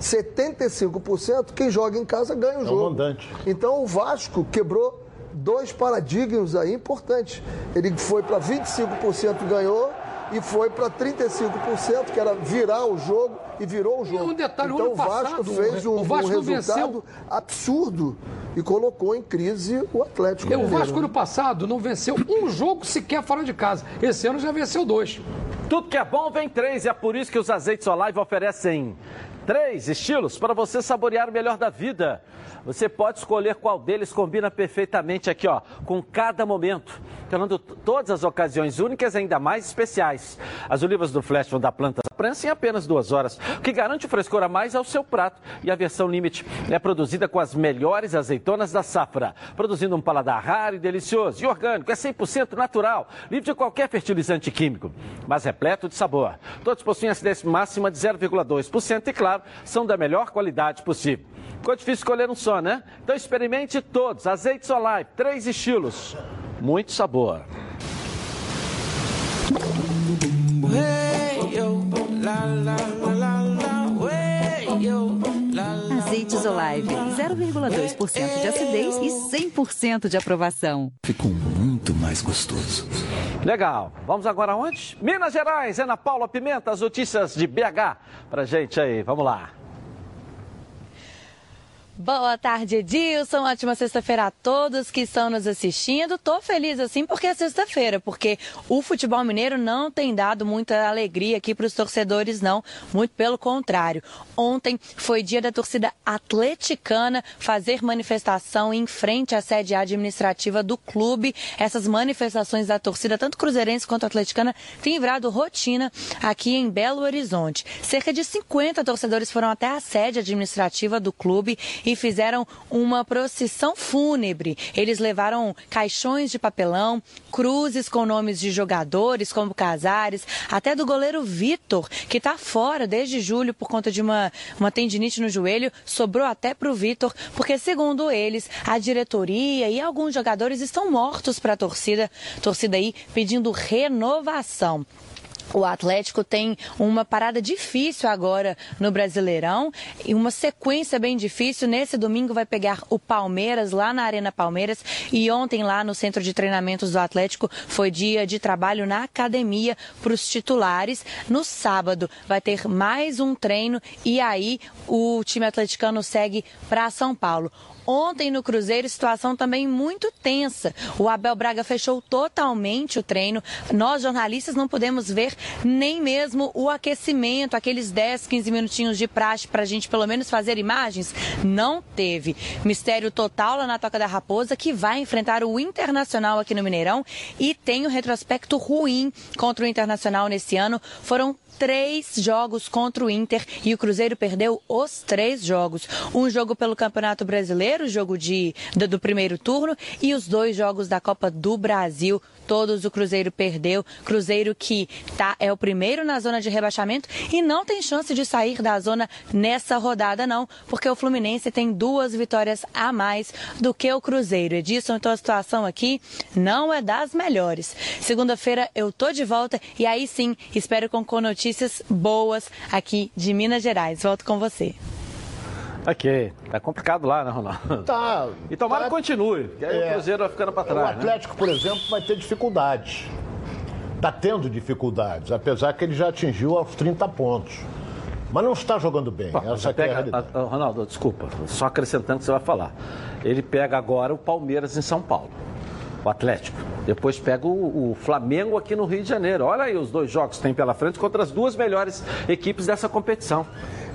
75% quem joga em casa ganha o é jogo. Mandante. Então o Vasco quebrou dois paradigmas aí importantes. Ele foi para 25% ganhou e foi para 35%, que era virar o jogo e virou o jogo. E um detalhe, então o Vasco passado, fez um, Vasco um resultado venceu... absurdo e colocou em crise o Atlético. E o Vasco ano passado não venceu um jogo sequer fora de casa. Esse ano já venceu dois. Tudo que é bom vem três e é por isso que os azeites Olive oferecem três estilos para você saborear o melhor da vida. Você pode escolher qual deles combina perfeitamente aqui, ó, com cada momento. tornando todas as ocasiões únicas ainda mais especiais. As olivas do Flash vão dar plantas à prensa em apenas duas horas, o que garante o frescor a mais ao seu prato. E a versão Limite é produzida com as melhores azeitonas da safra, produzindo um paladar raro e delicioso. E orgânico, é 100% natural, livre de qualquer fertilizante químico, mas repleto de sabor. Todos possuem acidez máxima de 0,2% e, claro, são da melhor qualidade possível. Ficou difícil escolher um só, né? Então experimente todos. Azeite Olive, três estilos. Muito sabor. Azeites Olive, 0,2% de acidez e 100% de aprovação. Ficou muito mais gostoso. Legal. Vamos agora aonde? Minas Gerais, Ana Paula Pimenta, as notícias de BH pra gente aí. Vamos lá. Boa tarde, Edilson. Ótima sexta-feira a todos que estão nos assistindo. Tô feliz assim porque é sexta-feira, porque o futebol mineiro não tem dado muita alegria aqui para os torcedores, não. Muito pelo contrário. Ontem foi dia da torcida atleticana fazer manifestação em frente à sede administrativa do clube. Essas manifestações da torcida, tanto cruzeirense quanto atleticana, têm virado rotina aqui em Belo Horizonte. Cerca de 50 torcedores foram até a sede administrativa do clube e fizeram uma procissão fúnebre. Eles levaram caixões de papelão, cruzes com nomes de jogadores, como Casares, até do goleiro Vitor, que está fora desde julho por conta de uma, uma tendinite no joelho. Sobrou até para o Vitor, porque, segundo eles, a diretoria e alguns jogadores estão mortos para a torcida. Torcida aí pedindo renovação. O Atlético tem uma parada difícil agora no Brasileirão e uma sequência bem difícil. Nesse domingo vai pegar o Palmeiras lá na Arena Palmeiras e ontem lá no centro de treinamentos do Atlético foi dia de trabalho na academia para os titulares. No sábado vai ter mais um treino e aí o time atleticano segue para São Paulo. Ontem no Cruzeiro, situação também muito tensa. O Abel Braga fechou totalmente o treino. Nós, jornalistas, não podemos ver nem mesmo o aquecimento, aqueles 10, 15 minutinhos de praxe para a gente pelo menos fazer imagens. Não teve. Mistério total lá na Toca da Raposa, que vai enfrentar o Internacional aqui no Mineirão e tem um retrospecto ruim contra o Internacional nesse ano. Foram três jogos contra o Inter e o Cruzeiro perdeu os três jogos. Um jogo pelo Campeonato Brasileiro, jogo de, do, do primeiro turno, e os dois jogos da Copa do Brasil. Todos o Cruzeiro perdeu. Cruzeiro que tá, é o primeiro na zona de rebaixamento e não tem chance de sair da zona nessa rodada, não, porque o Fluminense tem duas vitórias a mais do que o Cruzeiro. Edilson, então a situação aqui não é das melhores. Segunda-feira eu tô de volta e aí sim espero com, com notícias boas aqui de Minas Gerais. Volto com você. Ok, tá complicado lá, né, Ronaldo? Tá. E tomara tá, que continue, porque aí é, o Cruzeiro vai ficando para trás. O Atlético, né? por exemplo, vai ter dificuldades. Está tendo dificuldades, apesar que ele já atingiu aos 30 pontos. Mas não está jogando bem. Pô, essa pega, é a, a, Ronaldo, desculpa, só acrescentando o que você vai falar. Ele pega agora o Palmeiras em São Paulo, o Atlético. Depois pega o, o, Flamengo aqui no Rio de Janeiro. Olha aí os dois jogos que tem pela frente contra as duas melhores equipes dessa competição.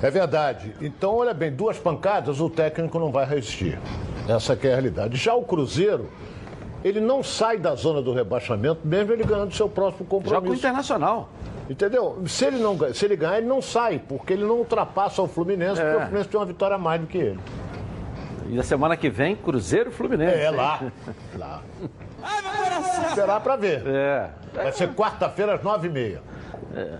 É verdade. Então, olha bem, duas pancadas o técnico não vai resistir. Essa é a realidade. Já o Cruzeiro, ele não sai da zona do rebaixamento, mesmo ele ganhando seu próximo compromisso. Joga o Internacional. Entendeu? Se ele, não, se ele ganhar, ele não sai, porque ele não ultrapassa o Fluminense, é. porque o Fluminense tem uma vitória a mais do que ele. E na semana que vem, Cruzeiro Fluminense. É, lá. lá. Esperar pra ver. É. Vai ser quarta-feira às nove e meia. É,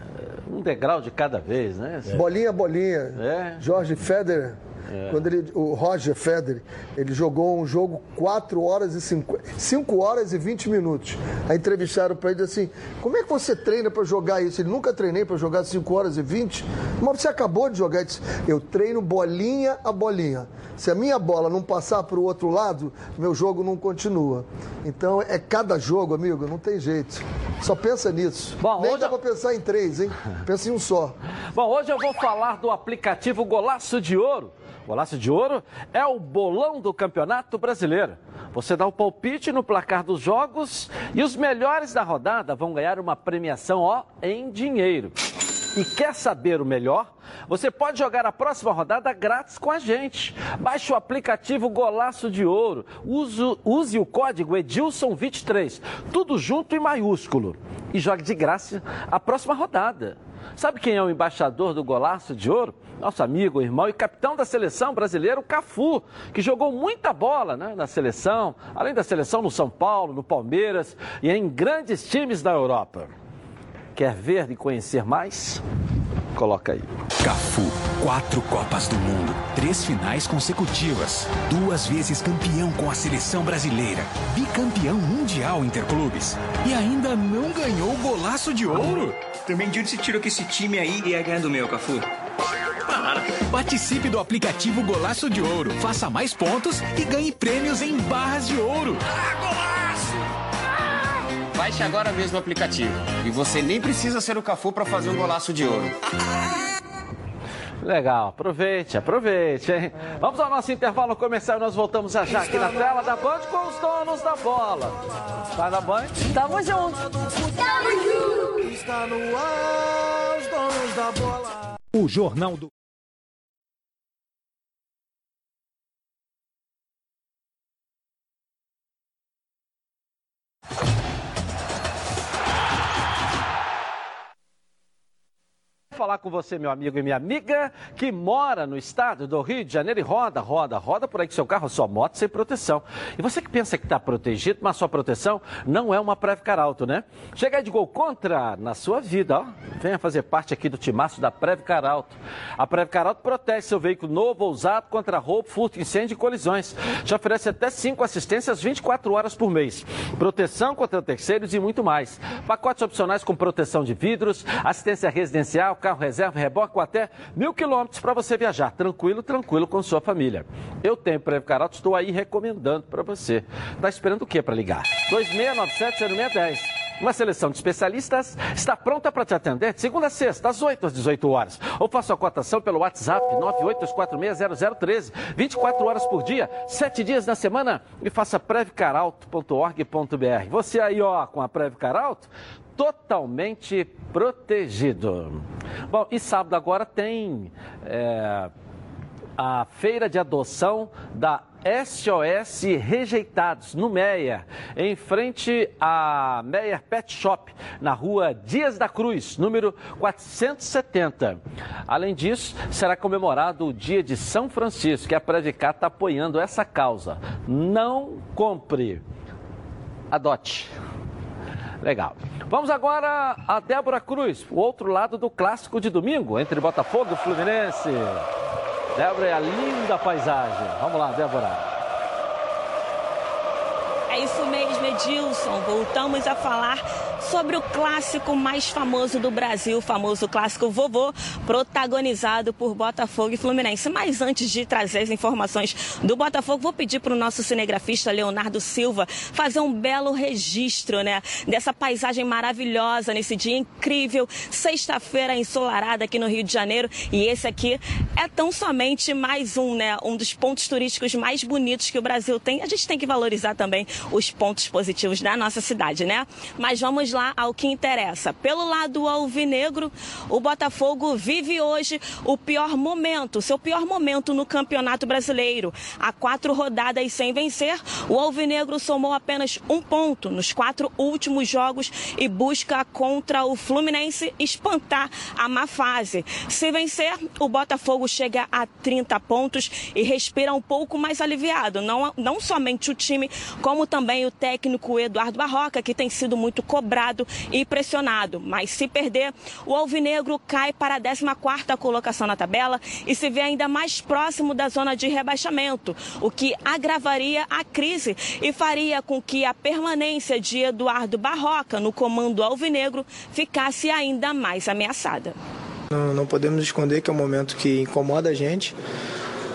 um degrau de cada vez, né? É. Bolinha, bolinha. É. Jorge Federer. É. Quando ele, o Roger Federer, ele jogou um jogo 4 horas e 5, 5 horas e 20 minutos. Aí entrevistaram para ele assim: como é que você treina para jogar isso? Ele nunca treinei para jogar 5 horas e 20. Mas você acabou de jogar. Disse, eu treino bolinha a bolinha. Se a minha bola não passar para o outro lado, meu jogo não continua. Então é cada jogo, amigo, não tem jeito. Só pensa nisso. Bom, Nem hoje... dá para pensar em três, hein? Pensa em um só. Bom, hoje eu vou falar do aplicativo Golaço de Ouro. Golaço de Ouro é o bolão do Campeonato Brasileiro. Você dá o palpite no placar dos jogos e os melhores da rodada vão ganhar uma premiação ó, em dinheiro. E quer saber o melhor? Você pode jogar a próxima rodada grátis com a gente. Baixe o aplicativo Golaço de Ouro. Use, use o código Edilson23, tudo junto e maiúsculo. E jogue de graça a próxima rodada. Sabe quem é o embaixador do Golaço de Ouro? Nosso amigo, irmão e capitão da seleção brasileira, o Cafu, que jogou muita bola né, na seleção, além da seleção no São Paulo, no Palmeiras e em grandes times da Europa. Quer ver e conhecer mais? Coloca aí. Cafu, quatro Copas do Mundo, três finais consecutivas, duas vezes campeão com a seleção brasileira, bicampeão mundial interclubes e ainda não ganhou o golaço de ouro. Também de onde você tirou que esse time aí ia ganhar do meu, Cafu? Para. Participe do aplicativo Golaço de Ouro, faça mais pontos e ganhe prêmios em barras de ouro. Baixe agora mesmo o aplicativo. E você nem precisa ser o Cafu para fazer um golaço de ouro. Legal, aproveite, aproveite, hein? Vamos ao nosso intervalo comercial e nós voltamos já já aqui na tela da Band com os donos da bola. Tá na Band? Tamo junto. Tamo junto. Está no ar, os donos da bola. O Jornal do. Falar com você, meu amigo e minha amiga, que mora no estado do Rio de Janeiro e roda, roda, roda por aí com seu carro, sua moto sem proteção. E você que pensa que está protegido, mas sua proteção não é uma Previcar Alto, né? Chega aí de gol contra na sua vida, ó. Venha fazer parte aqui do timaço da Previcar Alto. A Previcar Alto protege seu veículo novo ou usado contra roubo, furto, incêndio e colisões. Te oferece até cinco assistências 24 horas por mês. Proteção contra terceiros e muito mais. Pacotes opcionais com proteção de vidros, assistência residencial, carro reserva, reboque ou até mil quilômetros para você viajar tranquilo, tranquilo com sua família. Eu tenho Previcar Alto, estou aí recomendando para você. Está esperando o que para ligar? 2697-0610. Uma seleção de especialistas está pronta para te atender de segunda a sexta, às 8 às 18 horas. Ou faça a cotação pelo WhatsApp 982460013, 24 horas por dia, 7 dias na semana e faça previcaralto.org.br. Você aí, ó, com a Previcar Alto, totalmente protegido. Bom, e sábado agora tem é, a feira de adoção da SOS Rejeitados, no Meia, em frente à Meyer Pet Shop, na rua Dias da Cruz, número 470. Além disso, será comemorado o dia de São Francisco, que a Previcar está apoiando essa causa. Não compre, adote. Legal. Vamos agora a Débora Cruz, o outro lado do clássico de domingo, entre Botafogo e Fluminense. Débora é a linda paisagem. Vamos lá, Débora. É isso mesmo, Edilson. Voltamos a falar sobre o clássico mais famoso do Brasil, o famoso clássico vovô, protagonizado por Botafogo e Fluminense. Mas antes de trazer as informações do Botafogo, vou pedir para o nosso cinegrafista Leonardo Silva fazer um belo registro, né, dessa paisagem maravilhosa nesse dia incrível, sexta-feira ensolarada aqui no Rio de Janeiro. E esse aqui é tão somente mais um, né, um dos pontos turísticos mais bonitos que o Brasil tem. A gente tem que valorizar também os pontos positivos da nossa cidade, né? Mas vamos lá ao que interessa. Pelo lado alvinegro, o Botafogo vive hoje o pior momento, seu pior momento no Campeonato Brasileiro. Há quatro rodadas sem vencer, o alvinegro somou apenas um ponto nos quatro últimos jogos e busca contra o Fluminense espantar a má fase. Se vencer, o Botafogo chega a 30 pontos e respira um pouco mais aliviado. Não, não somente o time, como também o técnico Eduardo Barroca, que tem sido muito cobrado e pressionado. Mas se perder, o Alvinegro cai para a 14ª colocação na tabela e se vê ainda mais próximo da zona de rebaixamento, o que agravaria a crise e faria com que a permanência de Eduardo Barroca no comando alvinegro ficasse ainda mais ameaçada. Não, não podemos esconder que é um momento que incomoda a gente.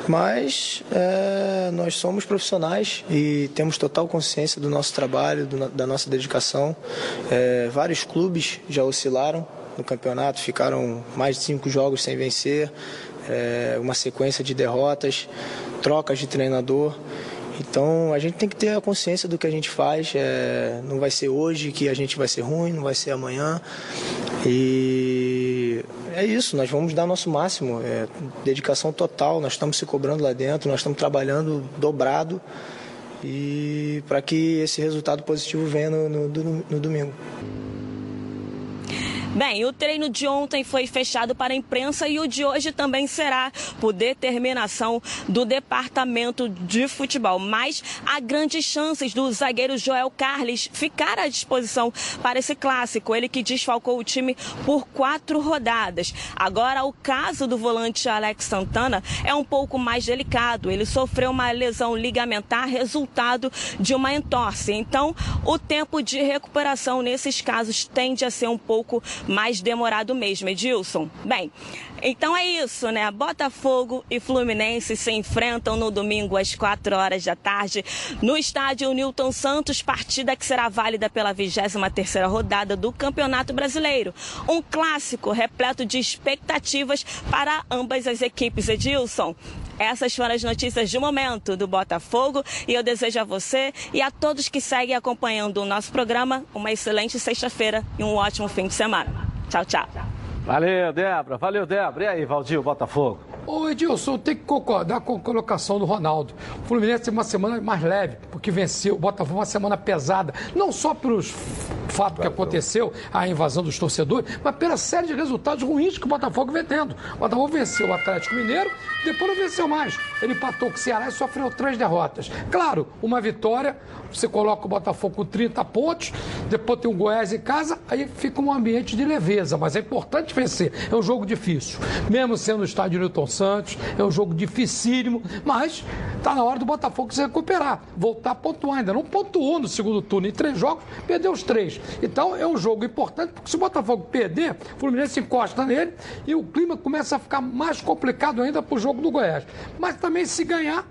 Mas é, nós somos profissionais e temos total consciência do nosso trabalho, do, da nossa dedicação. É, vários clubes já oscilaram no campeonato, ficaram mais de cinco jogos sem vencer, é, uma sequência de derrotas, trocas de treinador. Então a gente tem que ter a consciência do que a gente faz. É, não vai ser hoje que a gente vai ser ruim, não vai ser amanhã. E é isso, nós vamos dar nosso máximo, é, dedicação total, nós estamos se cobrando lá dentro, nós estamos trabalhando dobrado e para que esse resultado positivo venha no, no, no domingo. Bem, o treino de ontem foi fechado para a imprensa e o de hoje também será por determinação do departamento de futebol. Mas há grandes chances do zagueiro Joel Carles ficar à disposição para esse clássico. Ele que desfalcou o time por quatro rodadas. Agora, o caso do volante Alex Santana é um pouco mais delicado. Ele sofreu uma lesão ligamentar resultado de uma entorse. Então, o tempo de recuperação nesses casos tende a ser um pouco mais demorado mesmo, Edilson. Bem, então é isso, né? Botafogo e Fluminense se enfrentam no domingo às 4 horas da tarde no estádio Newton Santos, partida que será válida pela 23ª rodada do Campeonato Brasileiro. Um clássico repleto de expectativas para ambas as equipes, Edilson. Essas foram as notícias de momento do Botafogo e eu desejo a você e a todos que seguem acompanhando o nosso programa uma excelente sexta-feira e um ótimo fim de semana. Tchau, tchau. Valeu, Débora. Valeu, Débora. E aí, Valdir, Botafogo? Ô Edilson, tem que concordar com a colocação do Ronaldo. O Fluminense teve uma semana mais leve, porque venceu. O Botafogo uma semana pesada. Não só pelos fatos que aconteceu, a invasão dos torcedores, mas pela série de resultados ruins que o Botafogo vem tendo. O Botafogo venceu o Atlético Mineiro, depois não venceu mais. Ele empatou com o Ceará e sofreu três derrotas. Claro, uma vitória, você coloca o Botafogo com 30 pontos, depois tem o Goiás em casa, aí fica um ambiente de leveza, mas é importante vencer. É um jogo difícil. Mesmo sendo no estádio Newton Santos, é um jogo dificílimo, mas está na hora do Botafogo se recuperar, voltar a pontuar ainda. Não pontuou no segundo turno, em três jogos, perdeu os três. Então é um jogo importante, porque se o Botafogo perder, o Fluminense encosta nele e o clima começa a ficar mais complicado ainda para o jogo do Goiás. Mas também se ganhar,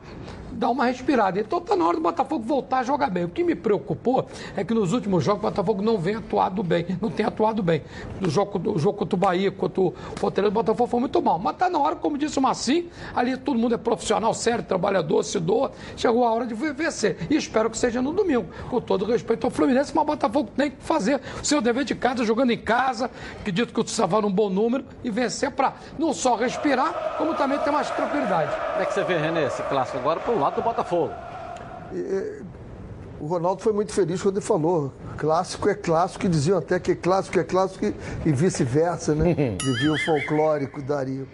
dar uma respirada. Então está na hora do Botafogo voltar a jogar bem. O que me preocupou é que nos últimos jogos o Botafogo não vem atuado bem, não tem atuado bem. No jogo, no jogo contra o Bahia, contra o Fortaleza, o Botafogo foi muito mal. Mas está na hora, como disse o Massim, ali todo mundo é profissional, sério, trabalhador, se doa. Chegou a hora de vencer. E espero que seja no domingo. Com todo respeito ao Fluminense, mas o Botafogo tem que fazer o seu dever de casa, jogando em casa, acredito que o Savano um bom número e vencer para não só respirar, como também ter mais tranquilidade. Como é que você vê, Renê, esse clássico agora para o lado do Botafogo? E, o Ronaldo foi muito feliz quando ele falou. Clássico é clássico, e diziam até que clássico é clássico e vice-versa, né? Dizia o folclórico daria.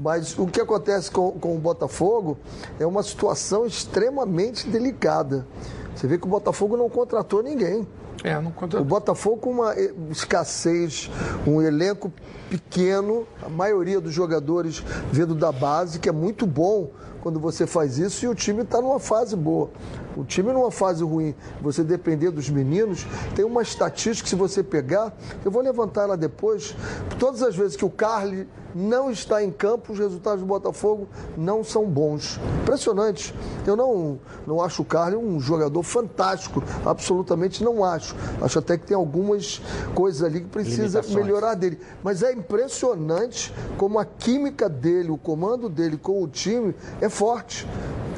Mas o que acontece com, com o Botafogo é uma situação extremamente delicada. Você vê que o Botafogo não contratou ninguém. É, não contratou. O Botafogo com uma escassez, um elenco pequeno, a maioria dos jogadores vindo da base, que é muito bom quando você faz isso e o time está numa fase boa. O time numa fase ruim, você depender dos meninos, tem uma estatística, se você pegar, eu vou levantar ela depois, todas as vezes que o Carly não está em campo, os resultados do Botafogo não são bons. Impressionante. Eu não, não acho o Carly um jogador fantástico, absolutamente não acho. Acho até que tem algumas coisas ali que precisa melhorar dele. Mas é impressionante como a química dele, o comando dele com o time é forte.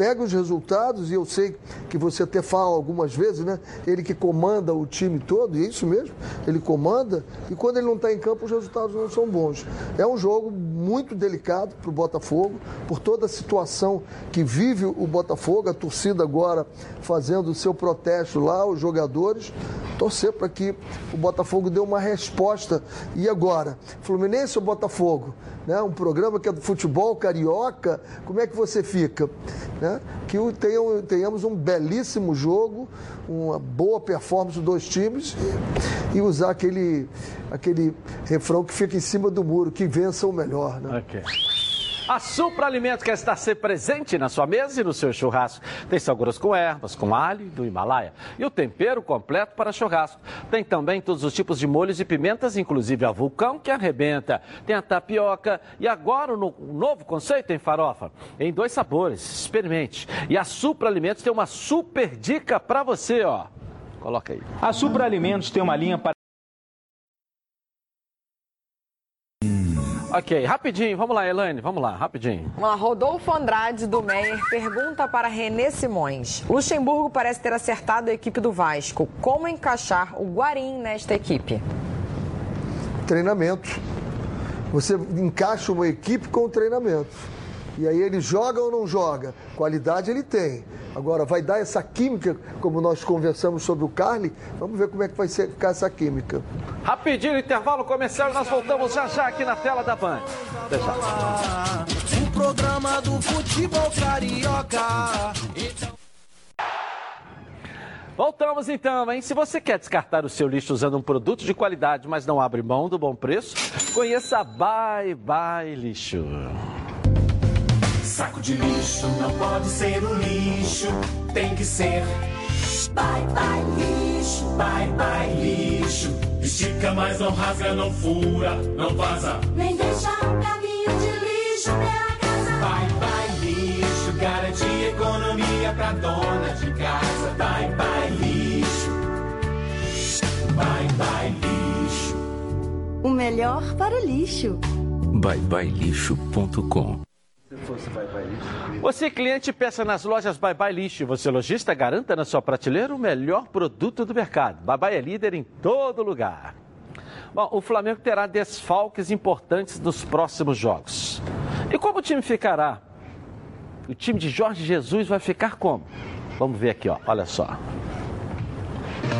Pega os resultados, e eu sei que você até fala algumas vezes, né? Ele que comanda o time todo, e é isso mesmo, ele comanda, e quando ele não está em campo, os resultados não são bons. É um jogo muito delicado para o Botafogo, por toda a situação que vive o Botafogo, a torcida agora fazendo o seu protesto lá, os jogadores, torcer para que o Botafogo dê uma resposta. E agora, Fluminense ou Botafogo? Né? Um programa que é do futebol carioca, como é que você fica? Né? Que tenham, tenhamos um belíssimo jogo, uma boa performance dos dois times e, e, usar aquele, aquele refrão que fica em cima do muro, que vença o melhor. Né? Okay. A Supra Alimentos quer estar sempre presente na sua mesa e no seu churrasco. Tem salguras com ervas, com alho do Himalaia e o tempero completo para churrasco. Tem também todos os tipos de molhos e pimentas, inclusive a vulcão que arrebenta. Tem a tapioca e agora um novo conceito em farofa, em dois sabores. Experimente. E a Supra Alimentos tem uma super dica para você, ó. Coloca aí. A Supra Alimentos tem uma linha para Ok, rapidinho, vamos lá, Elaine, vamos lá, rapidinho. Uma Rodolfo Andrade do Meyer pergunta para Renê Simões. Luxemburgo parece ter acertado a equipe do Vasco. Como encaixar o Guarim nesta equipe? Treinamento. Você encaixa uma equipe com o treinamento. E aí ele joga ou não joga? Qualidade ele tem. Agora, vai dar essa química, como nós conversamos sobre o Carly? Vamos ver como é que vai ser, ficar essa química. Rapidinho, intervalo comercial, nós voltamos já já aqui na tela da Band. Já. O programa do futebol carioca. Voltamos então, hein? Se você quer descartar o seu lixo usando um produto de qualidade, mas não abre mão do bom preço, conheça a Bye Bye Lixo. Saco de lixo não pode ser um lixo, tem que ser. Bye bye lixo, bye bye lixo. Estica, mas não rasga, não fura, não vaza. Nem deixa um caminho de lixo pela casa. Bye bye lixo, garante economia pra dona de casa. Bye bye lixo, bye bye lixo. O melhor para o lixo. byebyelixo.com Você, cliente, peça nas lojas Bye Bye Lixo. Você, lojista, garanta na sua prateleira o melhor produto do mercado. Bye Bye é líder em todo lugar. Bom, o Flamengo terá desfalques importantes nos próximos jogos. E como o time ficará? O time de Jorge Jesus vai ficar como? Vamos ver aqui, ó. olha só.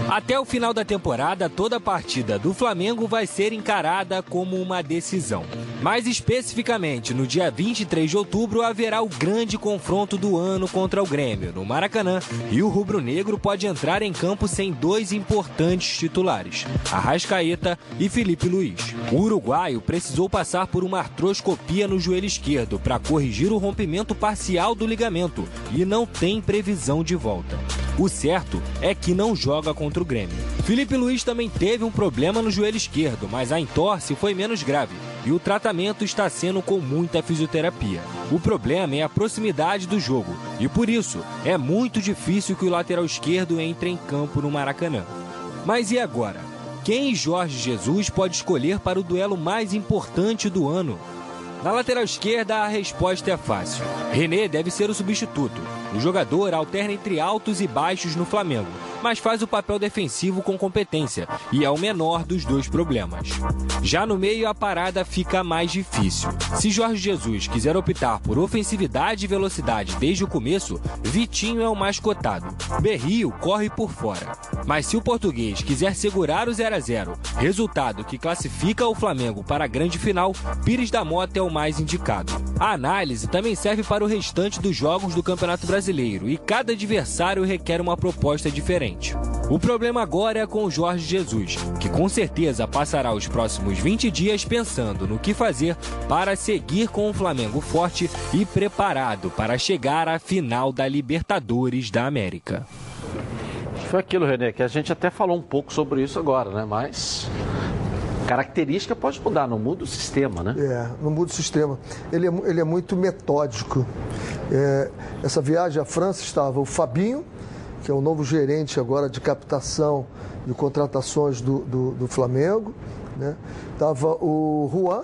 Até o final da temporada, toda partida do Flamengo vai ser encarada como uma decisão. Mais especificamente, no dia 23 de outubro haverá o grande confronto do ano contra o Grêmio, no Maracanã, e o rubro-negro pode entrar em campo sem dois importantes titulares, Arrascaeta e Felipe Luiz. O uruguaio precisou passar por uma artroscopia no joelho esquerdo para corrigir o rompimento parcial do ligamento e não tem previsão de volta. O certo é que não joga contra o Grêmio. Felipe Luiz também teve um problema no joelho esquerdo, mas a entorse foi menos grave e o tratamento está sendo com muita fisioterapia. O problema é a proximidade do jogo e por isso é muito difícil que o lateral esquerdo entre em campo no Maracanã. Mas e agora? Quem Jorge Jesus pode escolher para o duelo mais importante do ano? Na lateral esquerda, a resposta é fácil. René deve ser o substituto. O jogador alterna entre altos e baixos no Flamengo, mas faz o papel defensivo com competência e é o menor dos dois problemas. Já no meio, a parada fica mais difícil. Se Jorge Jesus quiser optar por ofensividade e velocidade desde o começo, Vitinho é o mais cotado. Berrio corre por fora. Mas se o português quiser segurar o 0 a 0 resultado que classifica o Flamengo para a grande final, Pires da Mota é o mais indicado. A análise também serve para o restante dos jogos do Campeonato Brasileiro e cada adversário requer uma proposta diferente. O problema agora é com o Jorge Jesus, que com certeza passará os próximos 20 dias pensando no que fazer para seguir com o Flamengo forte e preparado para chegar à final da Libertadores da América. Foi aquilo, René, que a gente até falou um pouco sobre isso agora, né? Mas característica pode mudar, não muda o sistema, né? É, não muda o sistema. Ele é, ele é muito metódico. É, essa viagem à França estava o Fabinho, que é o novo gerente agora de captação de contratações do, do, do Flamengo. Né? Estava o Juan,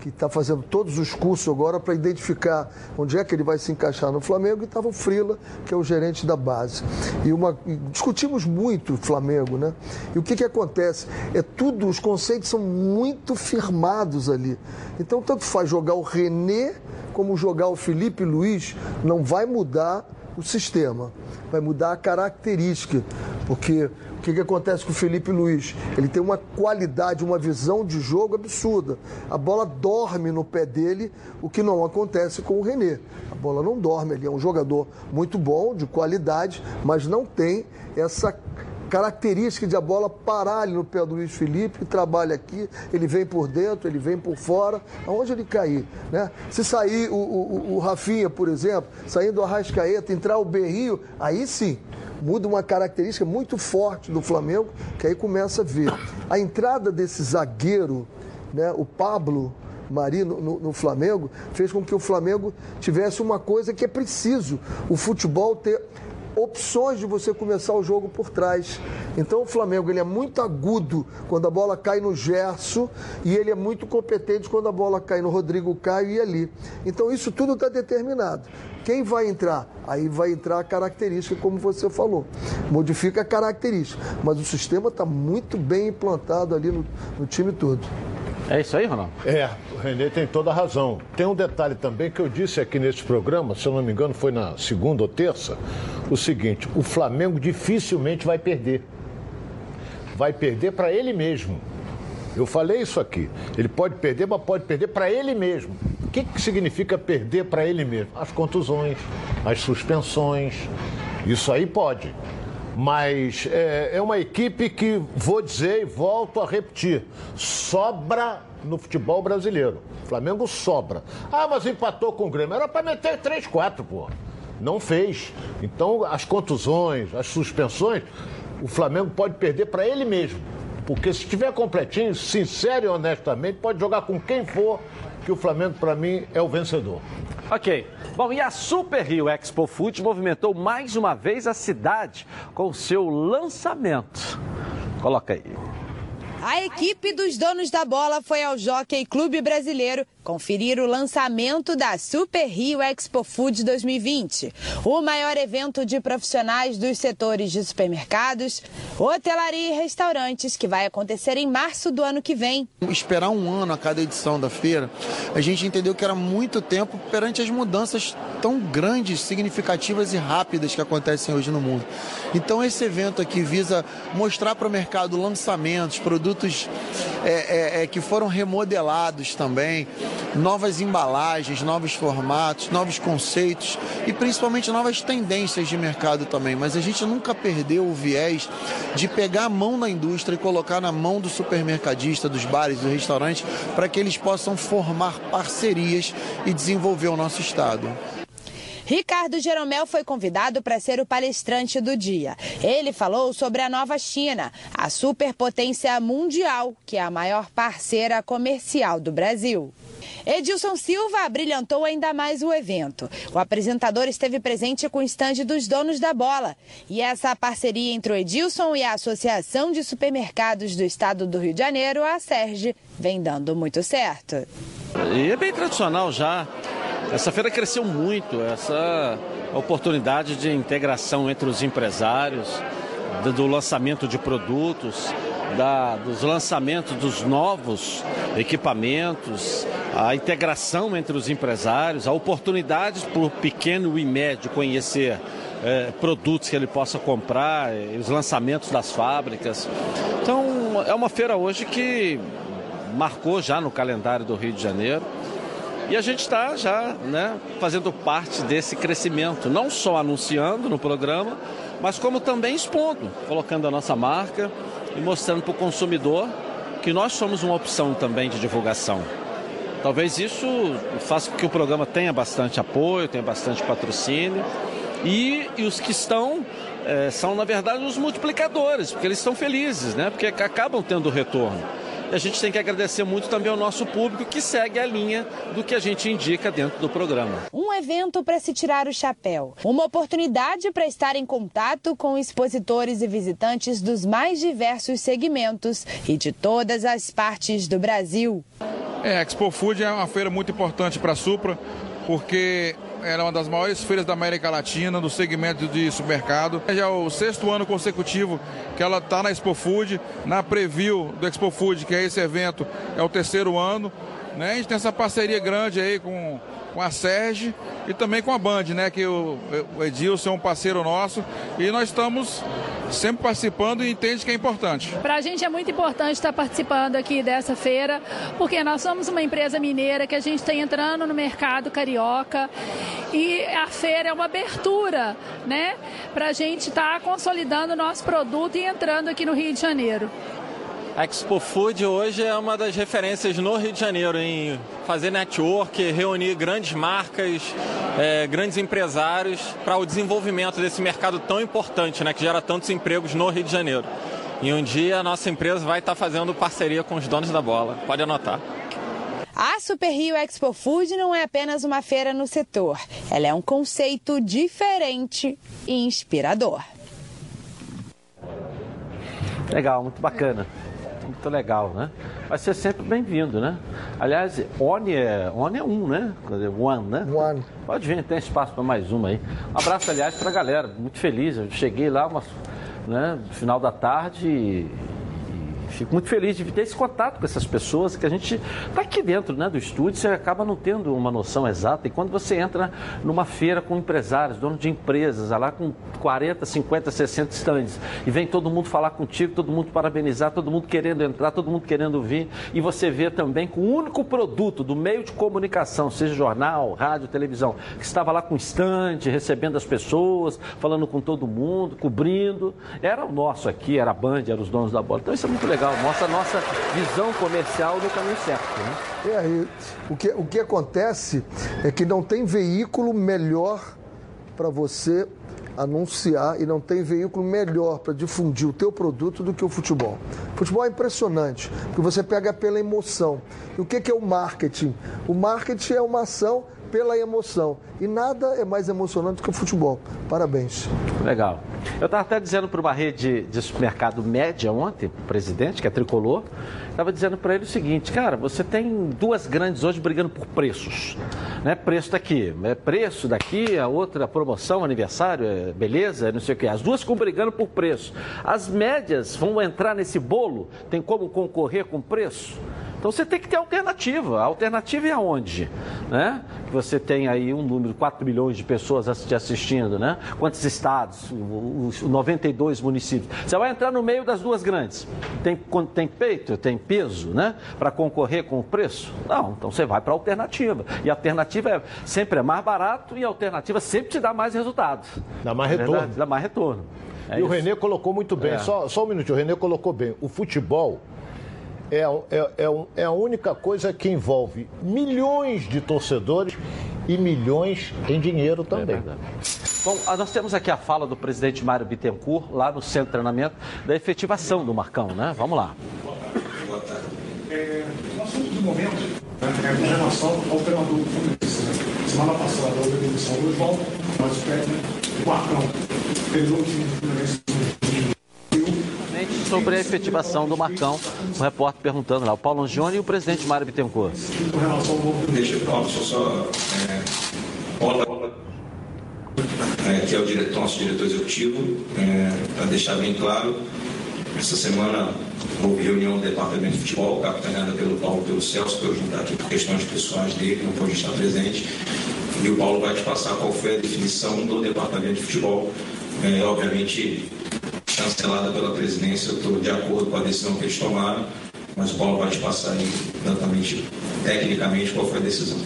que está fazendo todos os cursos agora para identificar onde é que ele vai se encaixar no Flamengo, e estava o Frila, que é o gerente da base. E, uma, discutimos muito o Flamengo, né? E o que, que acontece? É tudo, os conceitos são muito firmados ali. Então, tanto faz jogar o René como jogar o Felipe Luiz, não vai mudar o sistema, vai mudar a característica, porque o que, que acontece com o Felipe Luiz? Ele tem uma qualidade, uma visão de jogo absurda. A bola dorme no pé dele, o que não acontece com o René. A bola não dorme, ele é um jogador muito bom, de qualidade, mas não tem essa característica de a bola parar ali no pé do Luiz Felipe, trabalha aqui, ele vem por dentro, ele vem por fora, aonde ele cair. Né? Se sair o, o, o Rafinha, por exemplo, saindo do Arrascaeta, entrar o Berrio, aí sim, muda uma característica muito forte do Flamengo, que aí começa a ver. A entrada desse zagueiro, né, o Pablo Mari no, no, no, Flamengo, fez com que o Flamengo tivesse uma coisa que é preciso: o futebol ter opções de você começar o jogo por trás. Então o Flamengo ele é muito agudo quando a bola cai no Gerson e ele é muito competente quando a bola cai no Rodrigo Caio e ali. Então isso tudo está determinado. Quem vai entrar? Aí vai entrar a característica, como você falou. Modifica a característica. Mas o sistema está muito bem implantado ali no, no time todo. É isso aí, Ronaldo? É, o Renê tem toda a razão. Tem um detalhe também que eu disse aqui nesse programa, se eu não me engano foi na segunda ou terça, o seguinte, o Flamengo dificilmente vai perder. Vai perder para ele mesmo. Eu falei isso aqui. Ele pode perder, mas pode perder para ele mesmo. O que, que significa perder para ele mesmo? As contusões, as suspensões. Isso aí pode. Mas é, é uma equipe que, vou dizer e volto a repetir, sobra no futebol brasileiro. O Flamengo sobra. Ah, mas empatou com o Grêmio. Era para meter 3, 4, pô. Não fez. Então, as contusões, as suspensões, o Flamengo pode perder para ele mesmo. Porque se estiver completinho, sincero e honestamente, pode jogar com quem for, que o Flamengo, para mim, é o vencedor. Ok. Bom, e a Super Rio Expo Food movimentou mais uma vez a cidade com seu lançamento. Coloca aí. A equipe dos donos da bola foi ao Jockey Clube Brasileiro conferir o lançamento da Super Rio Expo Food 2020, o maior evento de profissionais dos setores de supermercados, hotelaria e restaurantes que vai acontecer em março do ano que vem. Esperar um ano a cada edição da feira, a gente entendeu que era muito tempo perante as mudanças tão grandes, significativas e rápidas que acontecem hoje no mundo. Então esse evento aqui visa mostrar para o mercado lançamentos, produtos é, é, é, que foram remodelados também, novas embalagens, novos formatos, novos conceitos e principalmente novas tendências de mercado também. Mas a gente nunca perdeu o viés de pegar a mão na indústria e colocar na mão do supermercadista, dos bares, dos restaurantes, para que eles possam formar parcerias e desenvolver o nosso estado. Ricardo Jeromel foi convidado para ser o palestrante do dia. Ele falou sobre a nova China, a superpotência mundial, que é a maior parceira comercial do Brasil. Edilson Silva brilhantou ainda mais o evento. O apresentador esteve presente com o estande dos donos da bola. E essa parceria entre o Edilson e a Associação de Supermercados do Estado do Rio de Janeiro, a SERGE, vem dando muito certo. E é bem tradicional já. Essa feira cresceu muito, essa oportunidade de integração entre os empresários, do lançamento de produtos, da, dos lançamentos dos novos equipamentos, a integração entre os empresários, a oportunidade para o pequeno e médio conhecer é, produtos que ele possa comprar, os lançamentos das fábricas. Então, é uma feira hoje que marcou já no calendário do Rio de Janeiro. E a gente está já né, fazendo parte desse crescimento, não só anunciando no programa, mas como também expondo, colocando a nossa marca e mostrando para o consumidor que nós somos uma opção também de divulgação. Talvez isso faça com que o programa tenha bastante apoio, tenha bastante patrocínio. E, e os que estão é, são, na verdade, os multiplicadores, porque eles estão felizes, né? Porque acabam tendo retorno. E a gente tem que agradecer muito também ao nosso público que segue a linha do que a gente indica dentro do programa. Um evento para se tirar o chapéu, uma oportunidade para estar em contato com expositores e visitantes dos mais diversos segmentos e de todas as partes do Brasil. É, a Expo Food é uma feira muito importante para a Supra, porque ela é uma das maiores feiras da América Latina, do segmento de supermercado. Já é o sexto ano consecutivo que ela está na Expo Food, na preview do Expo Food, que é esse evento, é o terceiro ano. Né? A gente tem essa parceria grande aí com, com a Serge e também com a Band, né? Que o, o Edilson é um parceiro nosso e nós estamos sempre participando e entende que é importante. Para a gente é muito importante estar participando aqui dessa feira, porque nós somos uma empresa mineira que a gente está entrando no mercado carioca e a feira é uma abertura, né? Para a gente estar tá consolidando o nosso produto e entrando aqui no Rio de Janeiro. A Expo Food hoje é uma das referências no Rio de Janeiro em fazer network, reunir grandes marcas, é, grandes empresários para o desenvolvimento desse mercado tão importante, né, que gera tantos empregos no Rio de Janeiro. E um dia a nossa empresa vai estar fazendo parceria com os donos da bola. Pode anotar. A Super Rio Expo Food não é apenas uma feira no setor, ela é um conceito diferente e inspirador. Legal, muito bacana muito legal, né? Vai ser sempre bem-vindo, né? Aliás, ONI é, ONI é um, né? One, né? One. Pode vir, tem espaço para mais uma aí. Um abraço, aliás, para a galera, muito feliz. Eu cheguei lá uma, né, no final da tarde fico muito feliz de ter esse contato com essas pessoas que a gente está aqui dentro né, do estúdio, você acaba não tendo uma noção exata. E quando você entra numa feira com empresários, donos de empresas, lá com 40, 50, 60 estandes, e vem todo mundo falar contigo, todo mundo parabenizar, todo mundo querendo entrar, todo mundo querendo vir, e você vê também com o único produto do meio de comunicação, seja jornal, rádio, televisão, que estava lá com estande, recebendo as pessoas, falando com todo mundo, cobrindo. Era o nosso aqui, era a Band, era os donos da bola. Então isso é muito legal, mostra a nossa visão comercial no caminho certo. Né? É, e o, que, o que acontece é que não tem veículo melhor para você anunciar e não tem veículo melhor para difundir o teu produto do que o futebol. O futebol é impressionante, porque você pega pela emoção. E o que, que é o marketing? O marketing é uma ação pela emoção. E nada é mais emocionante que o futebol. Parabéns. Legal. Eu estava até dizendo para uma rede de supermercado média ontem, o presidente, que é tricolor, estava dizendo para ele o seguinte, cara, você tem duas grandes hoje brigando por preços. Né? Preço daqui, é preço daqui, a outra promoção, aniversário, é beleza, não sei o quê. As duas ficam brigando por preço. As médias vão entrar nesse bolo, tem como concorrer com preço? Então você tem que ter alternativa. A alternativa é aonde? Né? Você tem aí um número, 4 milhões de pessoas te assistindo, né? Quantos estados? Os 92 municípios. Você vai entrar no meio das duas grandes. Tem, tem peito, tem peso, né? Para concorrer com o preço? Não, então você vai para a alternativa. E a alternativa é, sempre é mais barato e a alternativa sempre te dá mais resultados. Dá mais retorno. Verdade? Dá mais retorno. É e isso. o Renê colocou muito bem. É. Só, só um minutinho, o Renê colocou bem. O futebol é, é, é, é, a única coisa que envolve milhões de torcedores e milhões em dinheiro também. É Bom, nós temos aqui a fala do presidente Mário Bittencourt, lá no centro de treinamento, da efetivação do Marcão, né? Vamos lá. Boa tarde. É, o assunto do momento né, é com relação ao treinador do Fluminense. Né? Semana passada houve a demissão do João, mas o técnico, o Marcão, treinou o time do Fluminense sobre a efetivação do Marcão, o repórter perguntando lá, o Paulo Angione e o presidente Mário Bittencourt. Deixa eu falar, só, é, é, que é o diretor, nosso diretor executivo, é, para deixar bem claro, essa semana houve reunião do departamento de futebol, capitaneada pelo Paulo pelo Celso, que hoje não aqui por questões pessoais dele, não pode estar presente. E o Paulo vai te passar qual foi a definição do departamento de futebol. É, obviamente, cancelada pela presidência, eu estou de acordo com a decisão que eles tomaram, mas o Paulo vai te passar aí exatamente, tecnicamente, qual foi a decisão.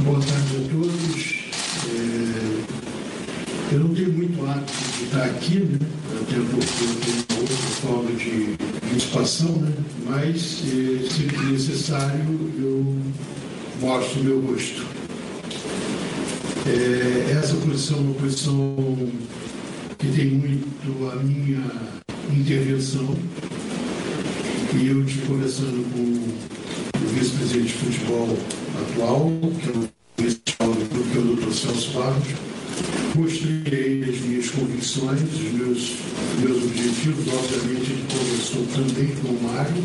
Boa tarde a todos. É... Eu não tenho muito hábito de estar aqui, né? até porque eu tenho uma outra forma de participação, né? mas, é, sempre necessário, eu mostro o meu rosto. É, essa posição é uma posição que tem muito a minha intervenção. E eu estive conversando com o vice-presidente de futebol atual, que é o vice-presidente que é Dr. Celso Barros, mostrei as minhas convicções, os meus, meus objetivos. Obviamente, ele conversou também com o Mário.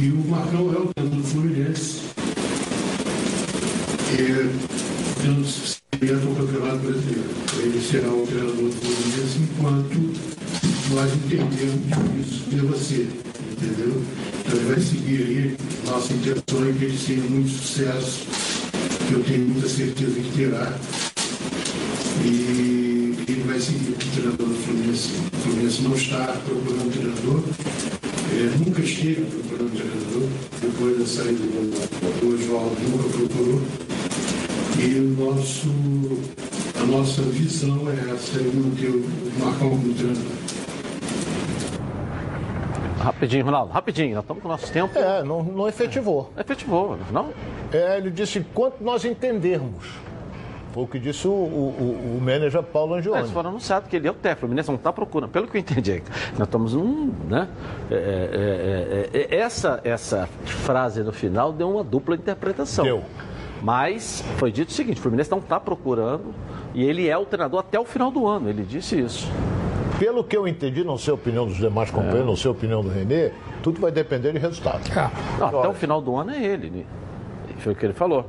E o Marcão é o do Fluminense. É, dando ao Campeonato Brasileiro ele será o treinador do Fluminense enquanto nós entendemos que isso deva ser, entendeu? Então ele vai seguir aí, nossa intenção é que ele tenha muito sucesso, que eu tenho muita certeza que terá. E ele vai seguir o treinador do Fluminense. O Fluminense não está procurando treinador, é, nunca esteve procurando treinador, depois da saída do Oswaldo nunca procurou. E o nosso a nossa visão é essa, é manter o Marcão treinador. Rapidinho, Ronaldo, rapidinho, nós estamos com o nosso tempo. É, não, não efetivou. É, efetivou, não? É, ele disse quanto nós entendermos. Foi o que disse o, o, o manager Paulo. É, eles foram anunciado que ele é o técnico, o não está procurando. Pelo que eu entendi, nós estamos num. Né? É, é, é, é, essa, essa frase no final deu uma dupla interpretação. Deu. Mas foi dito o seguinte: o Fluminense não está procurando e ele é o treinador até o final do ano, ele disse isso. Pelo que eu entendi, não sei a opinião dos demais companheiros, é. não sei a opinião do Renê, tudo vai depender de resultado. Ah, não, até o final do ano é ele, né? foi o que ele falou.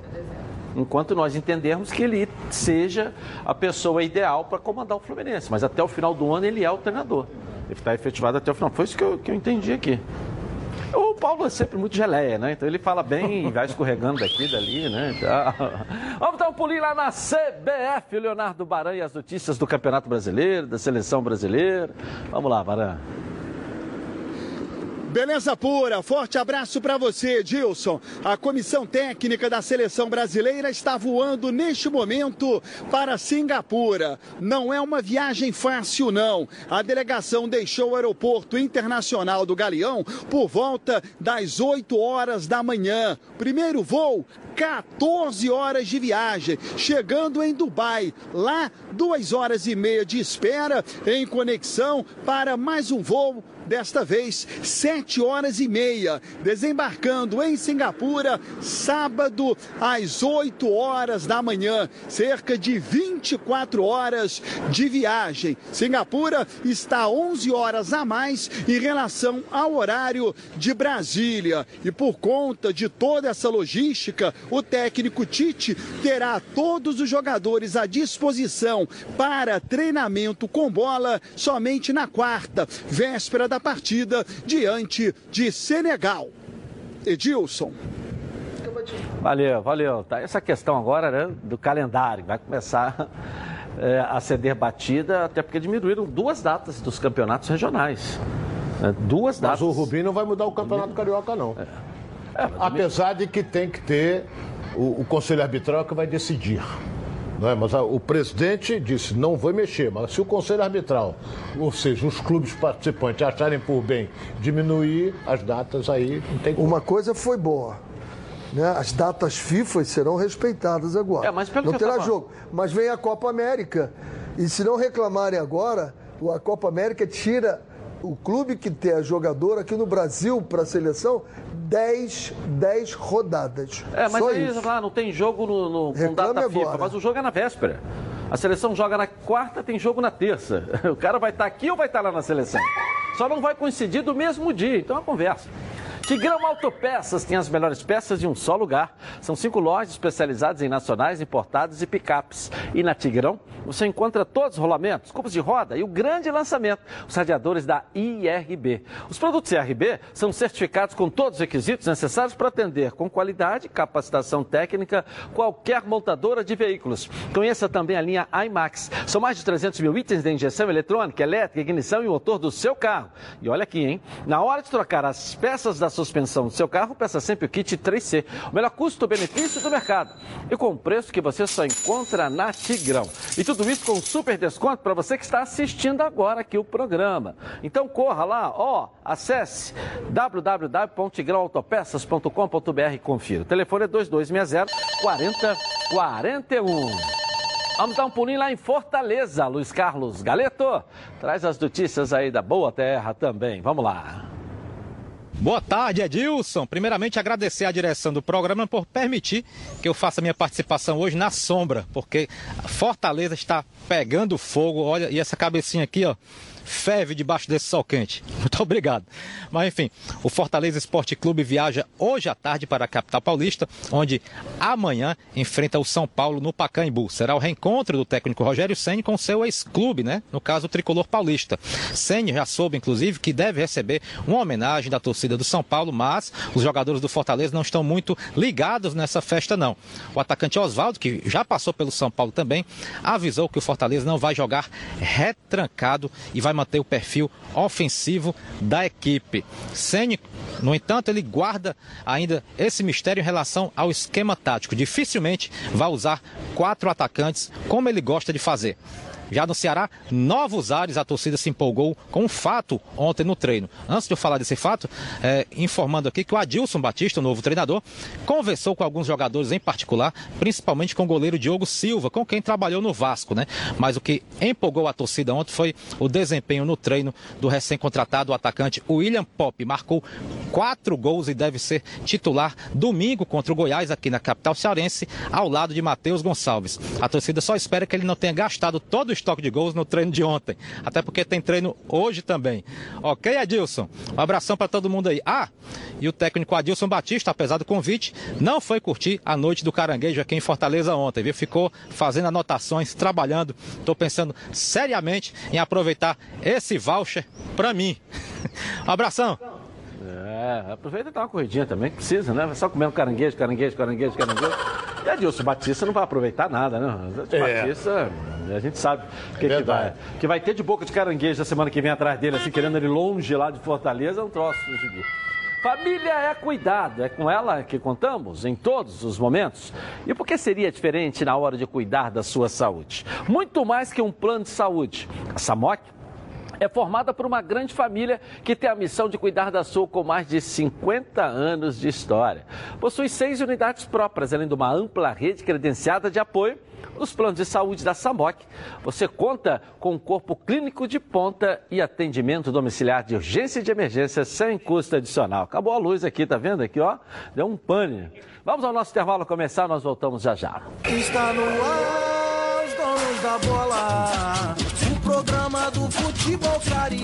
Enquanto nós entendermos que ele seja a pessoa ideal para comandar o Fluminense, mas até o final do ano ele é o treinador. Deve estar efetivado até o final. Foi isso que eu, que eu entendi aqui. O Paulo é sempre muito geleia, né? Então ele fala bem vai escorregando daqui dali, né? Vamos dar um pulinho lá na CBF, Leonardo Baran e as notícias do Campeonato Brasileiro, da Seleção Brasileira. Vamos lá, Baran. Beleza pura, forte abraço para você, Dilson. A comissão técnica da seleção brasileira está voando neste momento para Singapura. Não é uma viagem fácil, não. A delegação deixou o aeroporto internacional do Galeão por volta das 8 horas da manhã. Primeiro voo 14 horas de viagem, chegando em Dubai. Lá, duas horas e meia de espera em conexão para mais um voo desta vez, sete horas e meia, desembarcando em Singapura, sábado, às 8 horas da manhã, cerca de 24 horas de viagem. Singapura está 11 horas a mais em relação ao horário de Brasília. E por conta de toda essa logística, o técnico Tite terá todos os jogadores à disposição para treinamento com bola somente na quarta, véspera da partida diante de Senegal. Edilson. Valeu, valeu. Tá essa questão agora né, do calendário. Vai começar é, a ceder batida, até porque diminuíram duas datas dos campeonatos regionais. Né, duas datas. Mas o Rubinho não vai mudar o campeonato carioca, não. É. É, Apesar de que tem que ter o, o Conselho Arbitral que vai decidir. Não é? Mas a, o presidente disse, não vou mexer, mas se o Conselho Arbitral, ou seja, os clubes participantes acharem por bem diminuir as datas, aí não tem como. Uma coisa foi boa. Né? As datas FIFA serão respeitadas agora. É, mas pelo não que terá tava- jogo. Mas vem a Copa América. E se não reclamarem agora, a Copa América tira o clube que tem a jogadora aqui no Brasil para a seleção 10, 10 rodadas. É, mas Só aí isso. lá, não tem jogo no, no, com data FIFA, agora. mas o jogo é na véspera. A seleção joga na quarta, tem jogo na terça. O cara vai estar aqui ou vai estar lá na seleção? Só não vai coincidir do mesmo dia, então é uma conversa. Tigrão Autopeças tem as melhores peças em um só lugar. São cinco lojas especializadas em nacionais, importados e picapes. E na Tigrão você encontra todos os rolamentos, cubos de roda e o grande lançamento, os radiadores da IRB. Os produtos IRB são certificados com todos os requisitos necessários para atender com qualidade e capacitação técnica qualquer montadora de veículos. Conheça também a linha IMAX. São mais de 300 mil itens de injeção eletrônica, elétrica, ignição e motor do seu carro. E olha aqui, hein? Na hora de trocar as peças da suspensão do seu carro, peça sempre o kit 3C. O melhor custo-benefício do mercado. E com um preço que você só encontra na Tigrão. E tudo isso com super desconto para você que está assistindo agora aqui o programa. Então corra lá, ó, acesse www.tigrãoautopeças.com.br e confira. O telefone é 2260 4041. Vamos dar um pulinho lá em Fortaleza. Luiz Carlos Galeto traz as notícias aí da Boa Terra também. Vamos lá. Boa tarde, Edilson. Primeiramente, agradecer à direção do programa por permitir que eu faça minha participação hoje na sombra, porque Fortaleza está pegando fogo. Olha, e essa cabecinha aqui, ó, ferve debaixo desse sol quente. Muito obrigado. Mas enfim, o Fortaleza Esporte Clube viaja hoje à tarde para a capital paulista, onde amanhã enfrenta o São Paulo no Pacaembu. Será o reencontro do técnico Rogério Ceni com seu ex-clube, né? No caso, o tricolor paulista. Ceni já soube, inclusive, que deve receber uma homenagem da torcida do São Paulo, mas os jogadores do Fortaleza não estão muito ligados nessa festa, não. O atacante Oswaldo, que já passou pelo São Paulo também, avisou que o Fortaleza não vai jogar retrancado e vai manter o perfil ofensivo da equipe. Ceni, no entanto, ele guarda ainda esse mistério em relação ao esquema tático. Dificilmente vai usar quatro atacantes, como ele gosta de fazer. Já no Ceará, novos ares, a torcida se empolgou com um fato ontem no treino. Antes de eu falar desse fato, é, informando aqui que o Adilson Batista, o novo treinador, conversou com alguns jogadores em particular, principalmente com o goleiro Diogo Silva, com quem trabalhou no Vasco, né? Mas o que empolgou a torcida ontem foi o desempenho no treino do recém-contratado atacante William Pop. Marcou quatro gols e deve ser titular domingo contra o Goiás, aqui na capital cearense, ao lado de Matheus Gonçalves. A torcida só espera que ele não tenha gastado todo o dois toques de gols no treino de ontem. Até porque tem treino hoje também. Ok, Adilson? Um abração para todo mundo aí. Ah, e o técnico Adilson Batista, apesar do convite, não foi curtir a noite do caranguejo aqui em Fortaleza ontem, viu? Ficou fazendo anotações, trabalhando. Estou pensando seriamente em aproveitar esse voucher para mim. Um abração. É, aproveita e dá uma corridinha também, precisa, né? Só comer um caranguejo, caranguejo, caranguejo, caranguejo. E Adilson Batista não vai aproveitar nada, né? Adilson É. Batista, a gente sabe o que, que vai. que vai ter de boca de caranguejo a semana que vem atrás dele, assim, querendo ele longe lá de Fortaleza, é um troço, Gibi. Família é cuidado, é com ela que contamos em todos os momentos. E por que seria diferente na hora de cuidar da sua saúde? Muito mais que um plano de saúde. A Samok é formada por uma grande família que tem a missão de cuidar da sua com mais de 50 anos de história. Possui seis unidades próprias, além de uma ampla rede credenciada de apoio nos planos de saúde da SAMOC. Você conta com um corpo clínico de ponta e atendimento domiciliar de urgência e de emergência sem custo adicional. Acabou a luz aqui, tá vendo aqui, ó? Deu um pane. Vamos ao nosso intervalo começar, nós voltamos já já. Está no ar, os donos da bola programa do futebol clarinho.